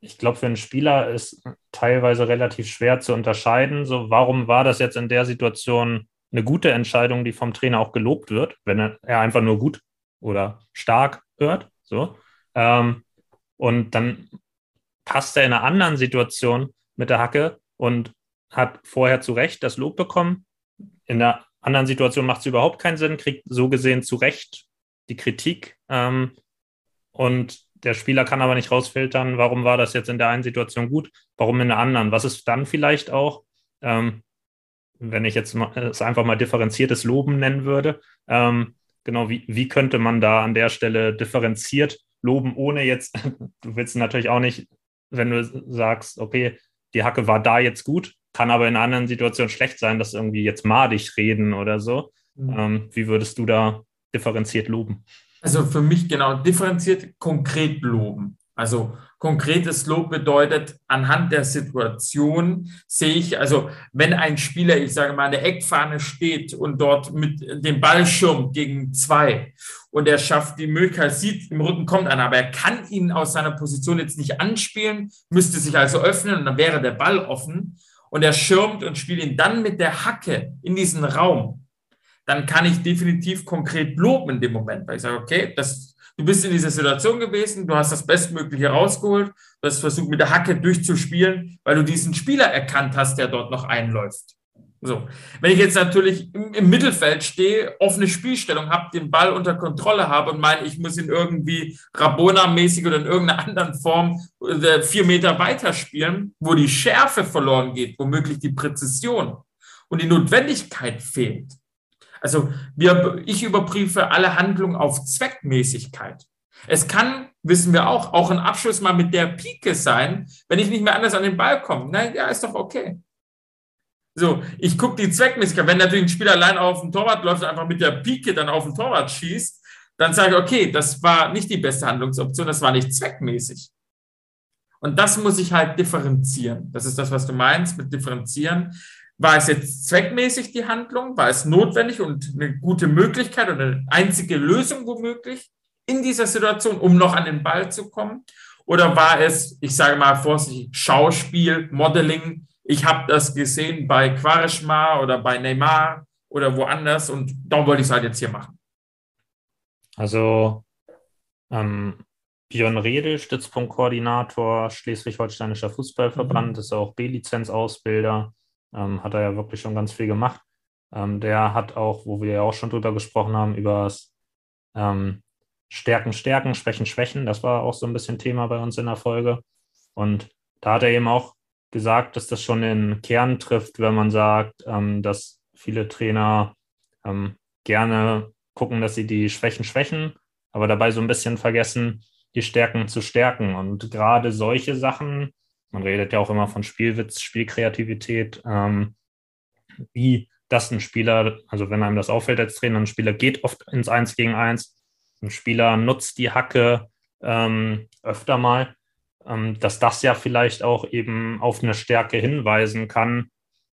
[SPEAKER 1] ich glaube, für einen Spieler ist teilweise relativ schwer zu unterscheiden. So, warum war das jetzt in der Situation eine gute Entscheidung, die vom Trainer auch gelobt wird, wenn er, einfach nur gut oder stark hört? So. Ähm, und dann passt er in einer anderen Situation mit der Hacke und hat vorher zu Recht das Lob bekommen. In der anderen Situation macht es überhaupt keinen Sinn, kriegt so gesehen zu Recht die Kritik. Ähm, und der Spieler kann aber nicht rausfiltern, warum war das jetzt in der einen Situation gut, warum in der anderen. Was ist dann vielleicht auch, ähm, wenn ich jetzt es einfach mal differenziertes Loben nennen würde, ähm, genau, wie, wie könnte man da an der Stelle differenziert loben, ohne jetzt, du willst natürlich auch nicht, wenn du sagst, okay, die Hacke war da jetzt gut, kann aber in einer anderen Situation schlecht sein, dass irgendwie jetzt madig reden oder so. Mhm. Ähm, wie würdest du da differenziert loben?
[SPEAKER 2] Also für mich genau differenziert konkret loben. Also konkretes Lob bedeutet, anhand der Situation sehe ich, also wenn ein Spieler, ich sage mal, an der Eckfahne steht und dort mit dem Ball schirmt gegen zwei und er schafft die Möglichkeit, sieht, im Rücken kommt einer, aber er kann ihn aus seiner Position jetzt nicht anspielen, müsste sich also öffnen und dann wäre der Ball offen und er schirmt und spielt ihn dann mit der Hacke in diesen Raum, dann kann ich definitiv konkret loben in dem Moment, weil ich sage, okay, das du bist in dieser Situation gewesen, du hast das Bestmögliche rausgeholt, du hast versucht, mit der Hacke durchzuspielen, weil du diesen Spieler erkannt hast, der dort noch einläuft. So. Wenn ich jetzt natürlich im, im Mittelfeld stehe, offene Spielstellung habe, den Ball unter Kontrolle habe und meine, ich muss ihn irgendwie Rabona-mäßig oder in irgendeiner anderen Form äh, vier Meter weiter spielen, wo die Schärfe verloren geht, womöglich die Präzision und die Notwendigkeit fehlt, also wir, ich überprüfe alle Handlungen auf Zweckmäßigkeit. Es kann, wissen wir auch, auch ein Abschluss mal mit der Pike sein, wenn ich nicht mehr anders an den Ball komme. Nein, ja, ist doch okay. So, ich gucke die Zweckmäßigkeit. Wenn natürlich ein Spieler allein auf den Torwart läuft und einfach mit der Pike dann auf den Torwart schießt, dann sage ich, okay, das war nicht die beste Handlungsoption, das war nicht zweckmäßig. Und das muss ich halt differenzieren. Das ist das, was du meinst mit differenzieren. War es jetzt zweckmäßig die Handlung? War es notwendig und eine gute Möglichkeit oder eine einzige Lösung womöglich in dieser Situation, um noch an den Ball zu kommen? Oder war es, ich sage mal vorsichtig, Schauspiel, Modeling? Ich habe das gesehen bei Quaresma oder bei Neymar oder woanders und darum wollte ich es halt jetzt hier machen.
[SPEAKER 1] Also ähm, Björn Redel, Stützpunktkoordinator Schleswig-Holsteinischer Fußballverband, mhm. ist auch B-Lizenz-Ausbilder ähm, hat er ja wirklich schon ganz viel gemacht. Ähm, der hat auch, wo wir ja auch schon drüber gesprochen haben, über das ähm, Stärken, Stärken, Schwächen, Schwächen. Das war auch so ein bisschen Thema bei uns in der Folge. Und da hat er eben auch gesagt, dass das schon den Kern trifft, wenn man sagt, ähm, dass viele Trainer ähm, gerne gucken, dass sie die Schwächen schwächen, aber dabei so ein bisschen vergessen, die Stärken zu stärken. Und gerade solche Sachen man redet ja auch immer von Spielwitz, Spielkreativität, ähm, wie das ein Spieler, also wenn einem das auffällt als Trainer, ein Spieler geht oft ins Eins gegen Eins, ein Spieler nutzt die Hacke ähm, öfter mal, ähm, dass das ja vielleicht auch eben auf eine Stärke hinweisen kann,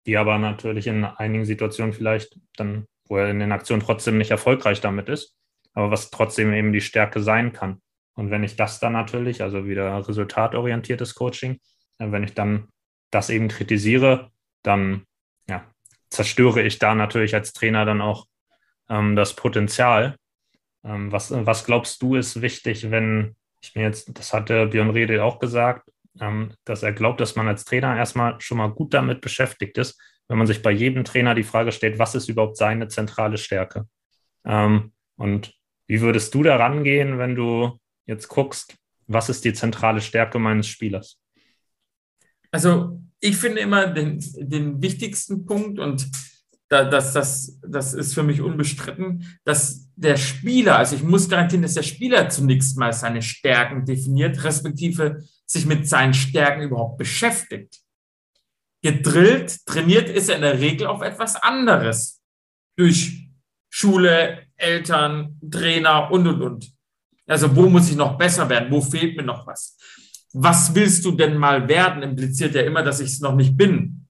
[SPEAKER 1] die aber natürlich in einigen Situationen vielleicht dann, wo er in den Aktionen trotzdem nicht erfolgreich damit ist, aber was trotzdem eben die Stärke sein kann. Und wenn ich das dann natürlich, also wieder resultatorientiertes Coaching, wenn ich dann das eben kritisiere, dann ja, zerstöre ich da natürlich als Trainer dann auch ähm, das Potenzial. Ähm, was, was glaubst du ist wichtig, wenn ich mir jetzt, das hatte Björn Redel auch gesagt, ähm, dass er glaubt, dass man als Trainer erstmal schon mal gut damit beschäftigt ist, wenn man sich bei jedem Trainer die Frage stellt, was ist überhaupt seine zentrale Stärke? Ähm, und wie würdest du da rangehen, wenn du jetzt guckst, was ist die zentrale Stärke meines Spielers?
[SPEAKER 2] Also ich finde immer den, den wichtigsten Punkt und da, das, das, das ist für mich unbestritten, dass der Spieler, also ich muss garantieren, dass der Spieler zunächst mal seine Stärken definiert, respektive sich mit seinen Stärken überhaupt beschäftigt. Gedrillt, trainiert ist er in der Regel auf etwas anderes. Durch Schule, Eltern, Trainer und, und, und. Also wo muss ich noch besser werden? Wo fehlt mir noch was? Was willst du denn mal werden, impliziert ja immer, dass ich es noch nicht bin.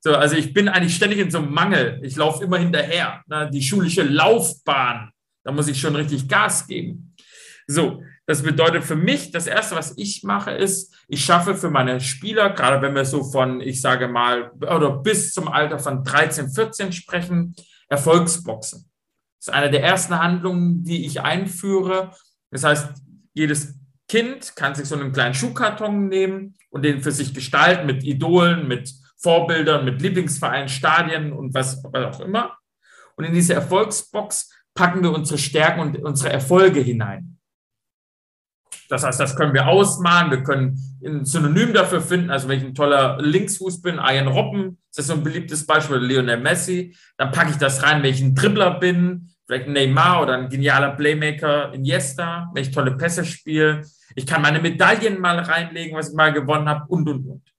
[SPEAKER 2] So, also ich bin eigentlich ständig in so einem Mangel. Ich laufe immer hinterher. Ne? Die schulische Laufbahn, da muss ich schon richtig Gas geben. So, das bedeutet für mich, das Erste, was ich mache, ist, ich schaffe für meine Spieler, gerade wenn wir so von, ich sage mal, oder bis zum Alter von 13, 14 sprechen, Erfolgsboxen. Das ist eine der ersten Handlungen, die ich einführe. Das heißt, jedes Kind kann sich so einen kleinen Schuhkarton nehmen und den für sich gestalten mit Idolen, mit Vorbildern, mit Lieblingsvereinen, Stadien und was auch immer. Und in diese Erfolgsbox packen wir unsere Stärken und unsere Erfolge hinein. Das heißt, das können wir ausmalen, wir können ein Synonym dafür finden. Also wenn ich ein toller Linksfuß bin, Ian Robben, das ist so ein beliebtes Beispiel, Lionel Messi, dann packe ich das rein, wenn ich ein Dribbler bin, vielleicht ein Neymar oder ein genialer Playmaker Iniesta, wenn ich tolle Pässe spiele. Ich kann meine Medaillen mal reinlegen, was ich mal gewonnen habe und, und, und.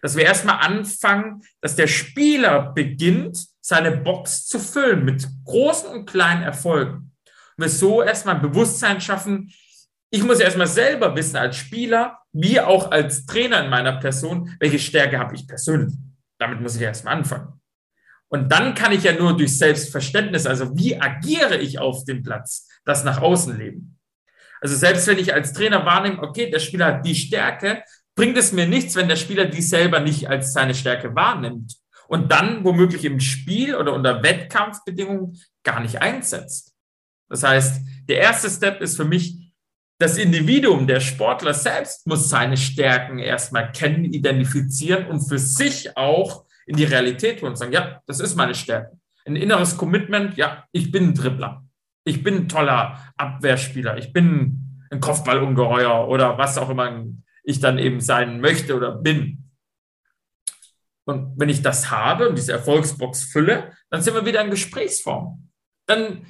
[SPEAKER 2] Dass wir erstmal anfangen, dass der Spieler beginnt, seine Box zu füllen mit großen und kleinen Erfolgen. Und wir so erstmal ein Bewusstsein schaffen, ich muss erstmal selber wissen als Spieler, wie auch als Trainer in meiner Person, welche Stärke habe ich persönlich. Damit muss ich erstmal anfangen. Und dann kann ich ja nur durch Selbstverständnis, also wie agiere ich auf dem Platz, das nach außen leben. Also selbst wenn ich als Trainer wahrnehme, okay, der Spieler hat die Stärke, bringt es mir nichts, wenn der Spieler die selber nicht als seine Stärke wahrnimmt und dann womöglich im Spiel oder unter Wettkampfbedingungen gar nicht einsetzt. Das heißt, der erste Step ist für mich, das Individuum, der Sportler selbst muss seine Stärken erstmal kennen, identifizieren und für sich auch in die Realität holen und sagen, ja, das ist meine Stärke. Ein inneres Commitment, ja, ich bin ein Dribbler. Ich bin ein toller Abwehrspieler. Ich bin ein Kopfballungeheuer oder was auch immer ich dann eben sein möchte oder bin. Und wenn ich das habe und diese Erfolgsbox fülle, dann sind wir wieder in Gesprächsform. Dann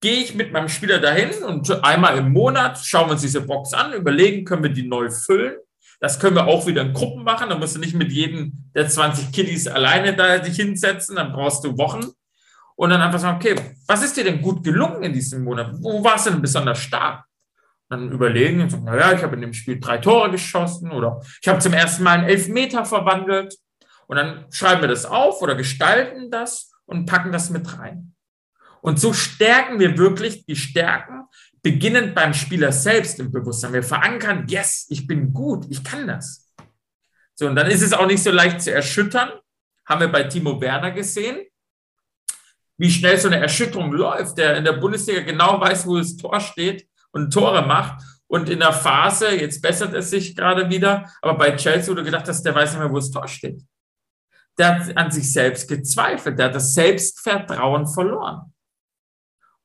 [SPEAKER 2] gehe ich mit meinem Spieler dahin und einmal im Monat schauen wir uns diese Box an, überlegen, können wir die neu füllen das können wir auch wieder in Gruppen machen. Da musst du nicht mit jedem der 20 Kiddies alleine da dich hinsetzen. Dann brauchst du Wochen. Und dann einfach sagen, okay, was ist dir denn gut gelungen in diesem Monat? Wo warst du denn besonders stark? Dann überlegen und sagen, naja, ich habe in dem Spiel drei Tore geschossen oder ich habe zum ersten Mal einen Elfmeter verwandelt. Und dann schreiben wir das auf oder gestalten das und packen das mit rein. Und so stärken wir wirklich die Stärken beginnend beim Spieler selbst im Bewusstsein. Wir verankern, yes, ich bin gut, ich kann das. So, und dann ist es auch nicht so leicht zu erschüttern. Haben wir bei Timo Werner gesehen, wie schnell so eine Erschütterung läuft, der in der Bundesliga genau weiß, wo das Tor steht und Tore macht. Und in der Phase, jetzt bessert es sich gerade wieder, aber bei Chelsea, du gedacht hast, der weiß nicht mehr, wo das Tor steht. Der hat an sich selbst gezweifelt, der hat das Selbstvertrauen verloren.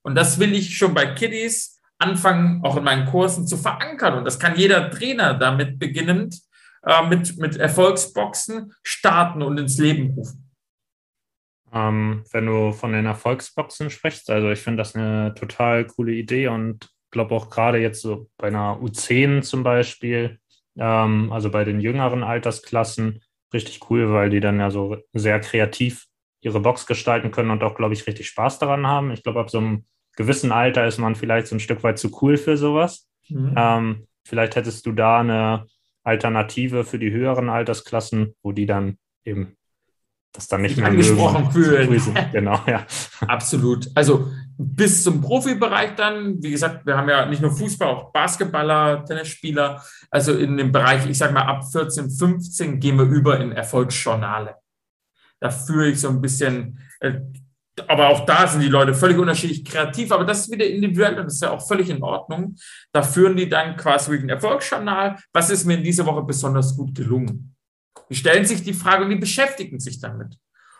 [SPEAKER 2] Und das will ich schon bei Kiddies anfangen, auch in meinen Kursen zu verankern. Und das kann jeder Trainer damit beginnend äh, mit, mit Erfolgsboxen starten und ins Leben rufen.
[SPEAKER 1] Ähm, wenn du von den Erfolgsboxen sprichst, also ich finde das eine total coole Idee und glaube auch gerade jetzt so bei einer U10 zum Beispiel, ähm, also bei den jüngeren Altersklassen, richtig cool, weil die dann ja so sehr kreativ ihre Box gestalten können und auch, glaube ich, richtig Spaß daran haben. Ich glaube, ab so einem gewissen Alter ist man vielleicht so ein Stück weit zu cool für sowas. Mhm. Ähm, vielleicht hättest du da eine Alternative für die höheren Altersklassen, wo die dann eben das dann nicht mehr
[SPEAKER 2] angesprochen
[SPEAKER 1] fühlen. Genau, ja.
[SPEAKER 2] Absolut. Also bis zum Profibereich dann, wie gesagt, wir haben ja nicht nur Fußball, auch Basketballer, Tennisspieler. Also in dem Bereich, ich sage mal, ab 14, 15 gehen wir über in Erfolgsjournale. Da führe ich so ein bisschen äh, aber auch da sind die Leute völlig unterschiedlich kreativ, aber das ist wieder individuell und das ist ja auch völlig in Ordnung. Da führen die dann quasi den Erfolgsjournal. Was ist mir in dieser Woche besonders gut gelungen? Die stellen sich die Frage und die beschäftigen sich damit.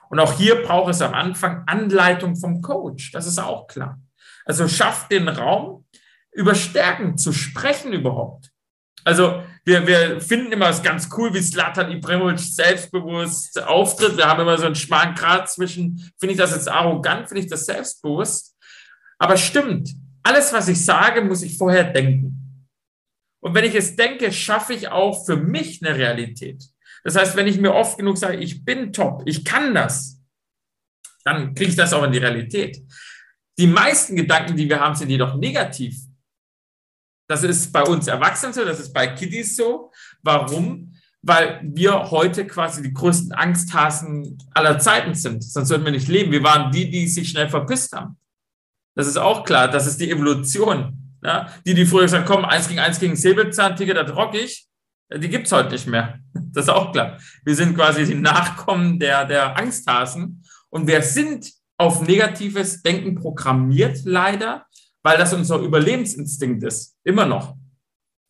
[SPEAKER 2] Und auch hier braucht es am Anfang Anleitung vom Coach. Das ist auch klar. Also schafft den Raum, über Stärken zu sprechen überhaupt. Also wir, wir finden immer es ganz cool, wie Slatan Ibrahimovic selbstbewusst auftritt. Wir haben immer so einen schmalen Grad zwischen, finde ich das jetzt arrogant, finde ich das selbstbewusst. Aber stimmt, alles, was ich sage, muss ich vorher denken. Und wenn ich es denke, schaffe ich auch für mich eine Realität. Das heißt, wenn ich mir oft genug sage, ich bin top, ich kann das, dann kriege ich das auch in die Realität. Die meisten Gedanken, die wir haben, sind jedoch negativ. Das ist bei uns Erwachsenen so, das ist bei Kiddies so. Warum? Weil wir heute quasi die größten Angsthasen aller Zeiten sind. Sonst würden wir nicht leben. Wir waren die, die sich schnell verpisst haben. Das ist auch klar. Das ist die Evolution. Ja? Die, die früher gesagt haben, komm, eins gegen eins gegen Säbelzahntiger, das rock ich. Die gibt es heute nicht mehr. Das ist auch klar. Wir sind quasi die Nachkommen der, der Angsthasen. Und wir sind auf negatives Denken programmiert, leider weil das unser Überlebensinstinkt ist. Immer noch.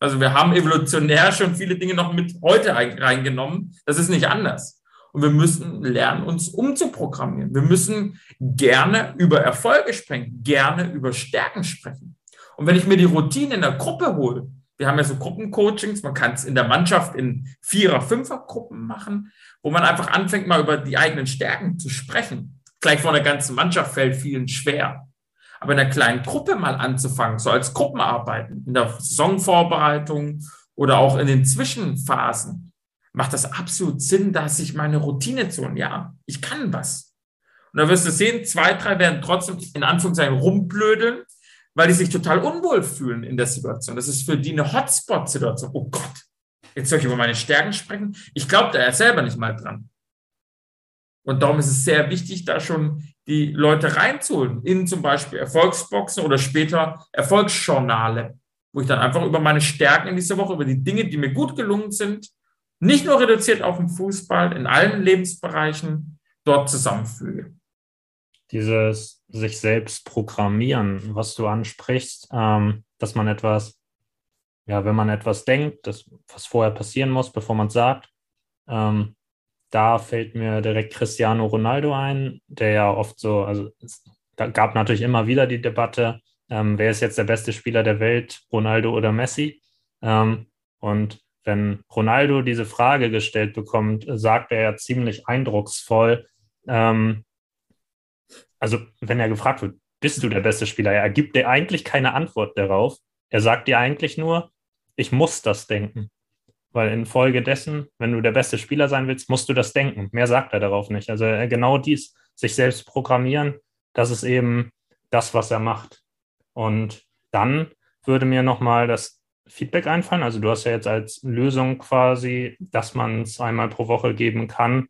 [SPEAKER 2] Also wir haben evolutionär schon viele Dinge noch mit heute reingenommen. Das ist nicht anders. Und wir müssen lernen, uns umzuprogrammieren. Wir müssen gerne über Erfolge sprechen, gerne über Stärken sprechen. Und wenn ich mir die Routine in der Gruppe hole, wir haben ja so Gruppencoachings, man kann es in der Mannschaft in Vierer-, Fünfer-Gruppen machen, wo man einfach anfängt, mal über die eigenen Stärken zu sprechen. Gleich von der ganzen Mannschaft fällt vielen schwer. Aber in einer kleinen Gruppe mal anzufangen, so als Gruppenarbeiten, in der Saisonvorbereitung oder auch in den Zwischenphasen, macht das absolut Sinn, dass ich meine Routine zu ja, ich kann was. Und da wirst du sehen, zwei, drei werden trotzdem in Anführungszeichen rumblödeln, weil die sich total unwohl fühlen in der Situation. Das ist für die eine Hotspot-Situation. Oh Gott, jetzt soll ich über meine Stärken sprechen. Ich glaube da ja selber nicht mal dran. Und darum ist es sehr wichtig, da schon die Leute reinzuholen in zum Beispiel Erfolgsboxen oder später Erfolgsjournale, wo ich dann einfach über meine Stärken in dieser Woche, über die Dinge, die mir gut gelungen sind, nicht nur reduziert auf den Fußball, in allen Lebensbereichen dort zusammenfüge.
[SPEAKER 1] Dieses sich selbst programmieren, was du ansprichst, ähm, dass man etwas, ja, wenn man etwas denkt, das, was vorher passieren muss, bevor man es sagt, ähm, da fällt mir direkt Cristiano Ronaldo ein, der ja oft so, also es gab natürlich immer wieder die Debatte, ähm, wer ist jetzt der beste Spieler der Welt, Ronaldo oder Messi? Ähm, und wenn Ronaldo diese Frage gestellt bekommt, sagt er ja ziemlich eindrucksvoll, ähm, also wenn er gefragt wird, bist du der beste Spieler? Er gibt dir eigentlich keine Antwort darauf. Er sagt dir eigentlich nur, ich muss das denken. Weil infolgedessen, wenn du der beste Spieler sein willst, musst du das denken. Mehr sagt er darauf nicht. Also genau dies, sich selbst programmieren, das ist eben das, was er macht. Und dann würde mir nochmal das Feedback einfallen. Also du hast ja jetzt als Lösung quasi, dass man es einmal pro Woche geben kann,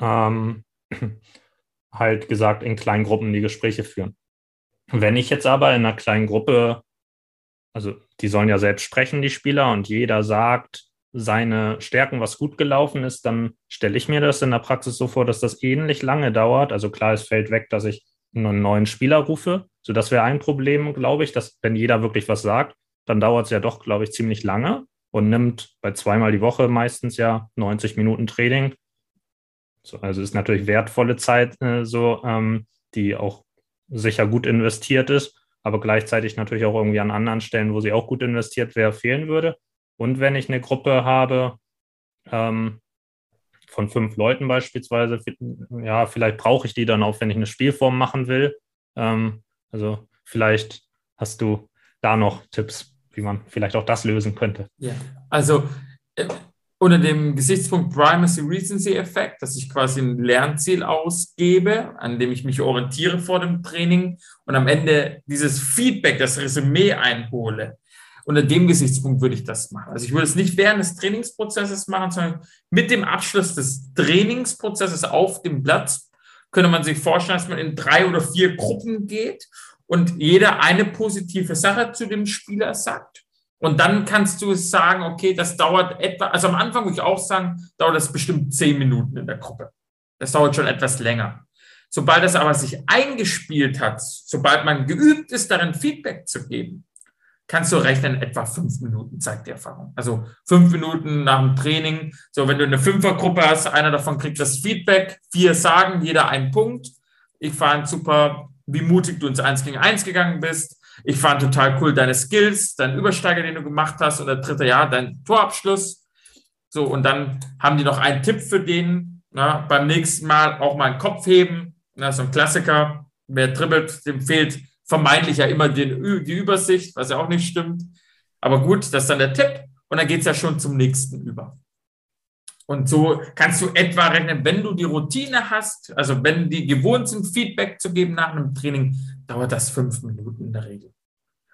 [SPEAKER 1] ähm, halt gesagt, in kleinen Gruppen die Gespräche führen. Wenn ich jetzt aber in einer kleinen Gruppe, also die sollen ja selbst sprechen, die Spieler, und jeder sagt, seine Stärken, was gut gelaufen ist, dann stelle ich mir das in der Praxis so vor, dass das ähnlich lange dauert. Also klar, es fällt weg, dass ich einen neuen Spieler rufe. So, das wäre ein Problem, glaube ich, dass wenn jeder wirklich was sagt, dann dauert es ja doch, glaube ich, ziemlich lange und nimmt bei zweimal die Woche meistens ja 90 Minuten Training. So, also ist natürlich wertvolle Zeit, äh, so, ähm, die auch sicher gut investiert ist, aber gleichzeitig natürlich auch irgendwie an anderen Stellen, wo sie auch gut investiert wäre, fehlen würde. Und wenn ich eine Gruppe habe ähm, von fünf Leuten beispielsweise, ja, vielleicht brauche ich die dann auch, wenn ich eine Spielform machen will. Ähm, also vielleicht hast du da noch Tipps, wie man vielleicht auch das lösen könnte.
[SPEAKER 2] Ja, also äh, unter dem Gesichtspunkt Primacy Recency Effekt, dass ich quasi ein Lernziel ausgebe, an dem ich mich orientiere vor dem Training und am Ende dieses Feedback, das Resümee einhole, unter dem Gesichtspunkt würde ich das machen. Also ich würde es nicht während des Trainingsprozesses machen, sondern mit dem Abschluss des Trainingsprozesses auf dem Platz könnte man sich vorstellen, dass man in drei oder vier Gruppen geht und jeder eine positive Sache zu dem Spieler sagt. Und dann kannst du sagen, okay, das dauert etwa, also am Anfang würde ich auch sagen, dauert das bestimmt zehn Minuten in der Gruppe. Das dauert schon etwas länger. Sobald das aber sich eingespielt hat, sobald man geübt ist, darin Feedback zu geben, kannst du rechnen, etwa fünf Minuten zeigt die Erfahrung. Also fünf Minuten nach dem Training. So, wenn du eine Fünfergruppe hast, einer davon kriegt das Feedback, vier sagen, jeder einen Punkt. Ich fand super, wie mutig du ins Eins gegen Eins gegangen bist. Ich fand total cool deine Skills, dein Übersteiger, den du gemacht hast und der dritte Jahr dein Torabschluss. So, und dann haben die noch einen Tipp für den. Na, beim nächsten Mal auch mal einen Kopf heben. Na, so ein Klassiker. Wer dribbelt, dem fehlt vermeintlich ja immer den, die Übersicht, was ja auch nicht stimmt. Aber gut, das ist dann der Tipp und dann geht es ja schon zum nächsten über. Und so kannst du etwa rechnen, wenn du die Routine hast, also wenn die gewohnt sind, Feedback zu geben nach einem Training, dauert das fünf Minuten in der Regel.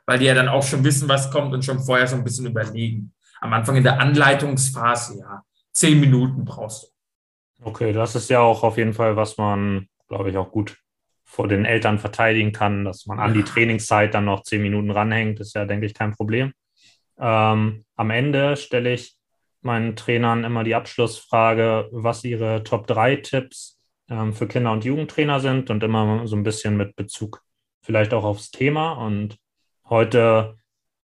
[SPEAKER 2] Weil die ja dann auch schon wissen, was kommt und schon vorher so ein bisschen überlegen. Am Anfang in der Anleitungsphase, ja, zehn Minuten brauchst du.
[SPEAKER 1] Okay, das ist ja auch auf jeden Fall, was man, glaube ich, auch gut vor den Eltern verteidigen kann, dass man an die Trainingszeit dann noch zehn Minuten ranhängt, ist ja, denke ich, kein Problem. Ähm, am Ende stelle ich meinen Trainern immer die Abschlussfrage, was ihre Top 3 Tipps ähm, für Kinder- und Jugendtrainer sind und immer so ein bisschen mit Bezug vielleicht auch aufs Thema. Und heute,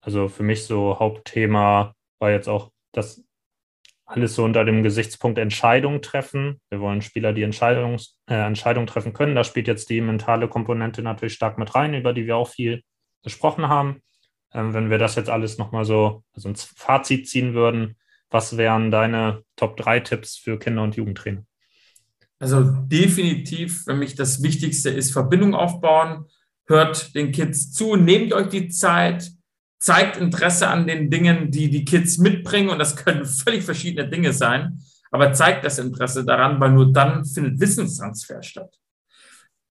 [SPEAKER 1] also für mich so Hauptthema war jetzt auch das alles so unter dem Gesichtspunkt Entscheidung treffen. Wir wollen Spieler, die Entscheidungs, äh, Entscheidungen treffen können. Da spielt jetzt die mentale Komponente natürlich stark mit rein, über die wir auch viel gesprochen haben. Ähm, wenn wir das jetzt alles nochmal so also ins Fazit ziehen würden, was wären deine Top 3 Tipps für Kinder- und Jugendtrainer?
[SPEAKER 2] Also definitiv, für mich das Wichtigste ist Verbindung aufbauen. Hört den Kids zu, nehmt euch die Zeit, zeigt Interesse an den Dingen, die die Kids mitbringen. Und das können völlig verschiedene Dinge sein. Aber zeigt das Interesse daran, weil nur dann findet Wissenstransfer statt.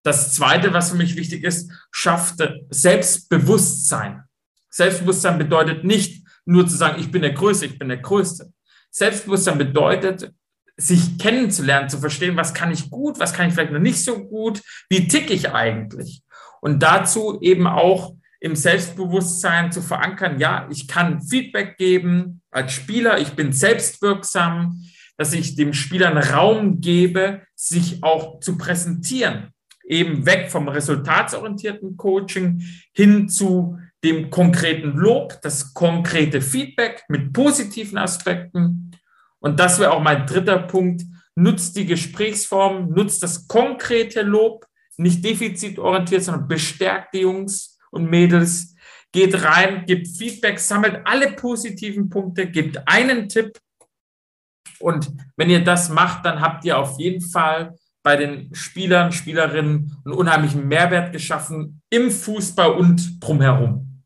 [SPEAKER 2] Das Zweite, was für mich wichtig ist, schafft Selbstbewusstsein. Selbstbewusstsein bedeutet nicht nur zu sagen, ich bin der Größte, ich bin der Größte. Selbstbewusstsein bedeutet, sich kennenzulernen, zu verstehen, was kann ich gut, was kann ich vielleicht noch nicht so gut, wie ticke ich eigentlich. Und dazu eben auch im Selbstbewusstsein zu verankern, ja, ich kann Feedback geben als Spieler, ich bin selbstwirksam, dass ich dem Spieler einen Raum gebe, sich auch zu präsentieren eben weg vom resultatsorientierten Coaching hin zu dem konkreten Lob, das konkrete Feedback mit positiven Aspekten. Und das wäre auch mein dritter Punkt. Nutzt die Gesprächsform, nutzt das konkrete Lob, nicht defizitorientiert, sondern bestärkt die Jungs und Mädels. Geht rein, gibt Feedback, sammelt alle positiven Punkte, gibt einen Tipp. Und wenn ihr das macht, dann habt ihr auf jeden Fall bei den Spielern, Spielerinnen einen unheimlichen Mehrwert geschaffen im Fußball und drumherum.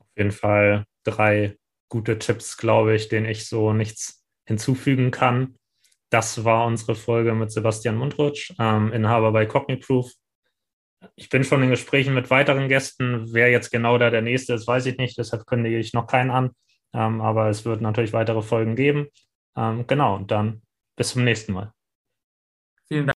[SPEAKER 1] Auf jeden Fall drei gute Tipps, glaube ich, denen ich so nichts hinzufügen kann. Das war unsere Folge mit Sebastian Mundrutsch, ähm, Inhaber bei Cogniproof. Ich bin schon in Gesprächen mit weiteren Gästen. Wer jetzt genau da der nächste ist, weiß ich nicht. Deshalb kündige ich noch keinen an. Ähm, aber es wird natürlich weitere Folgen geben. Ähm, genau, und dann bis zum nächsten Mal.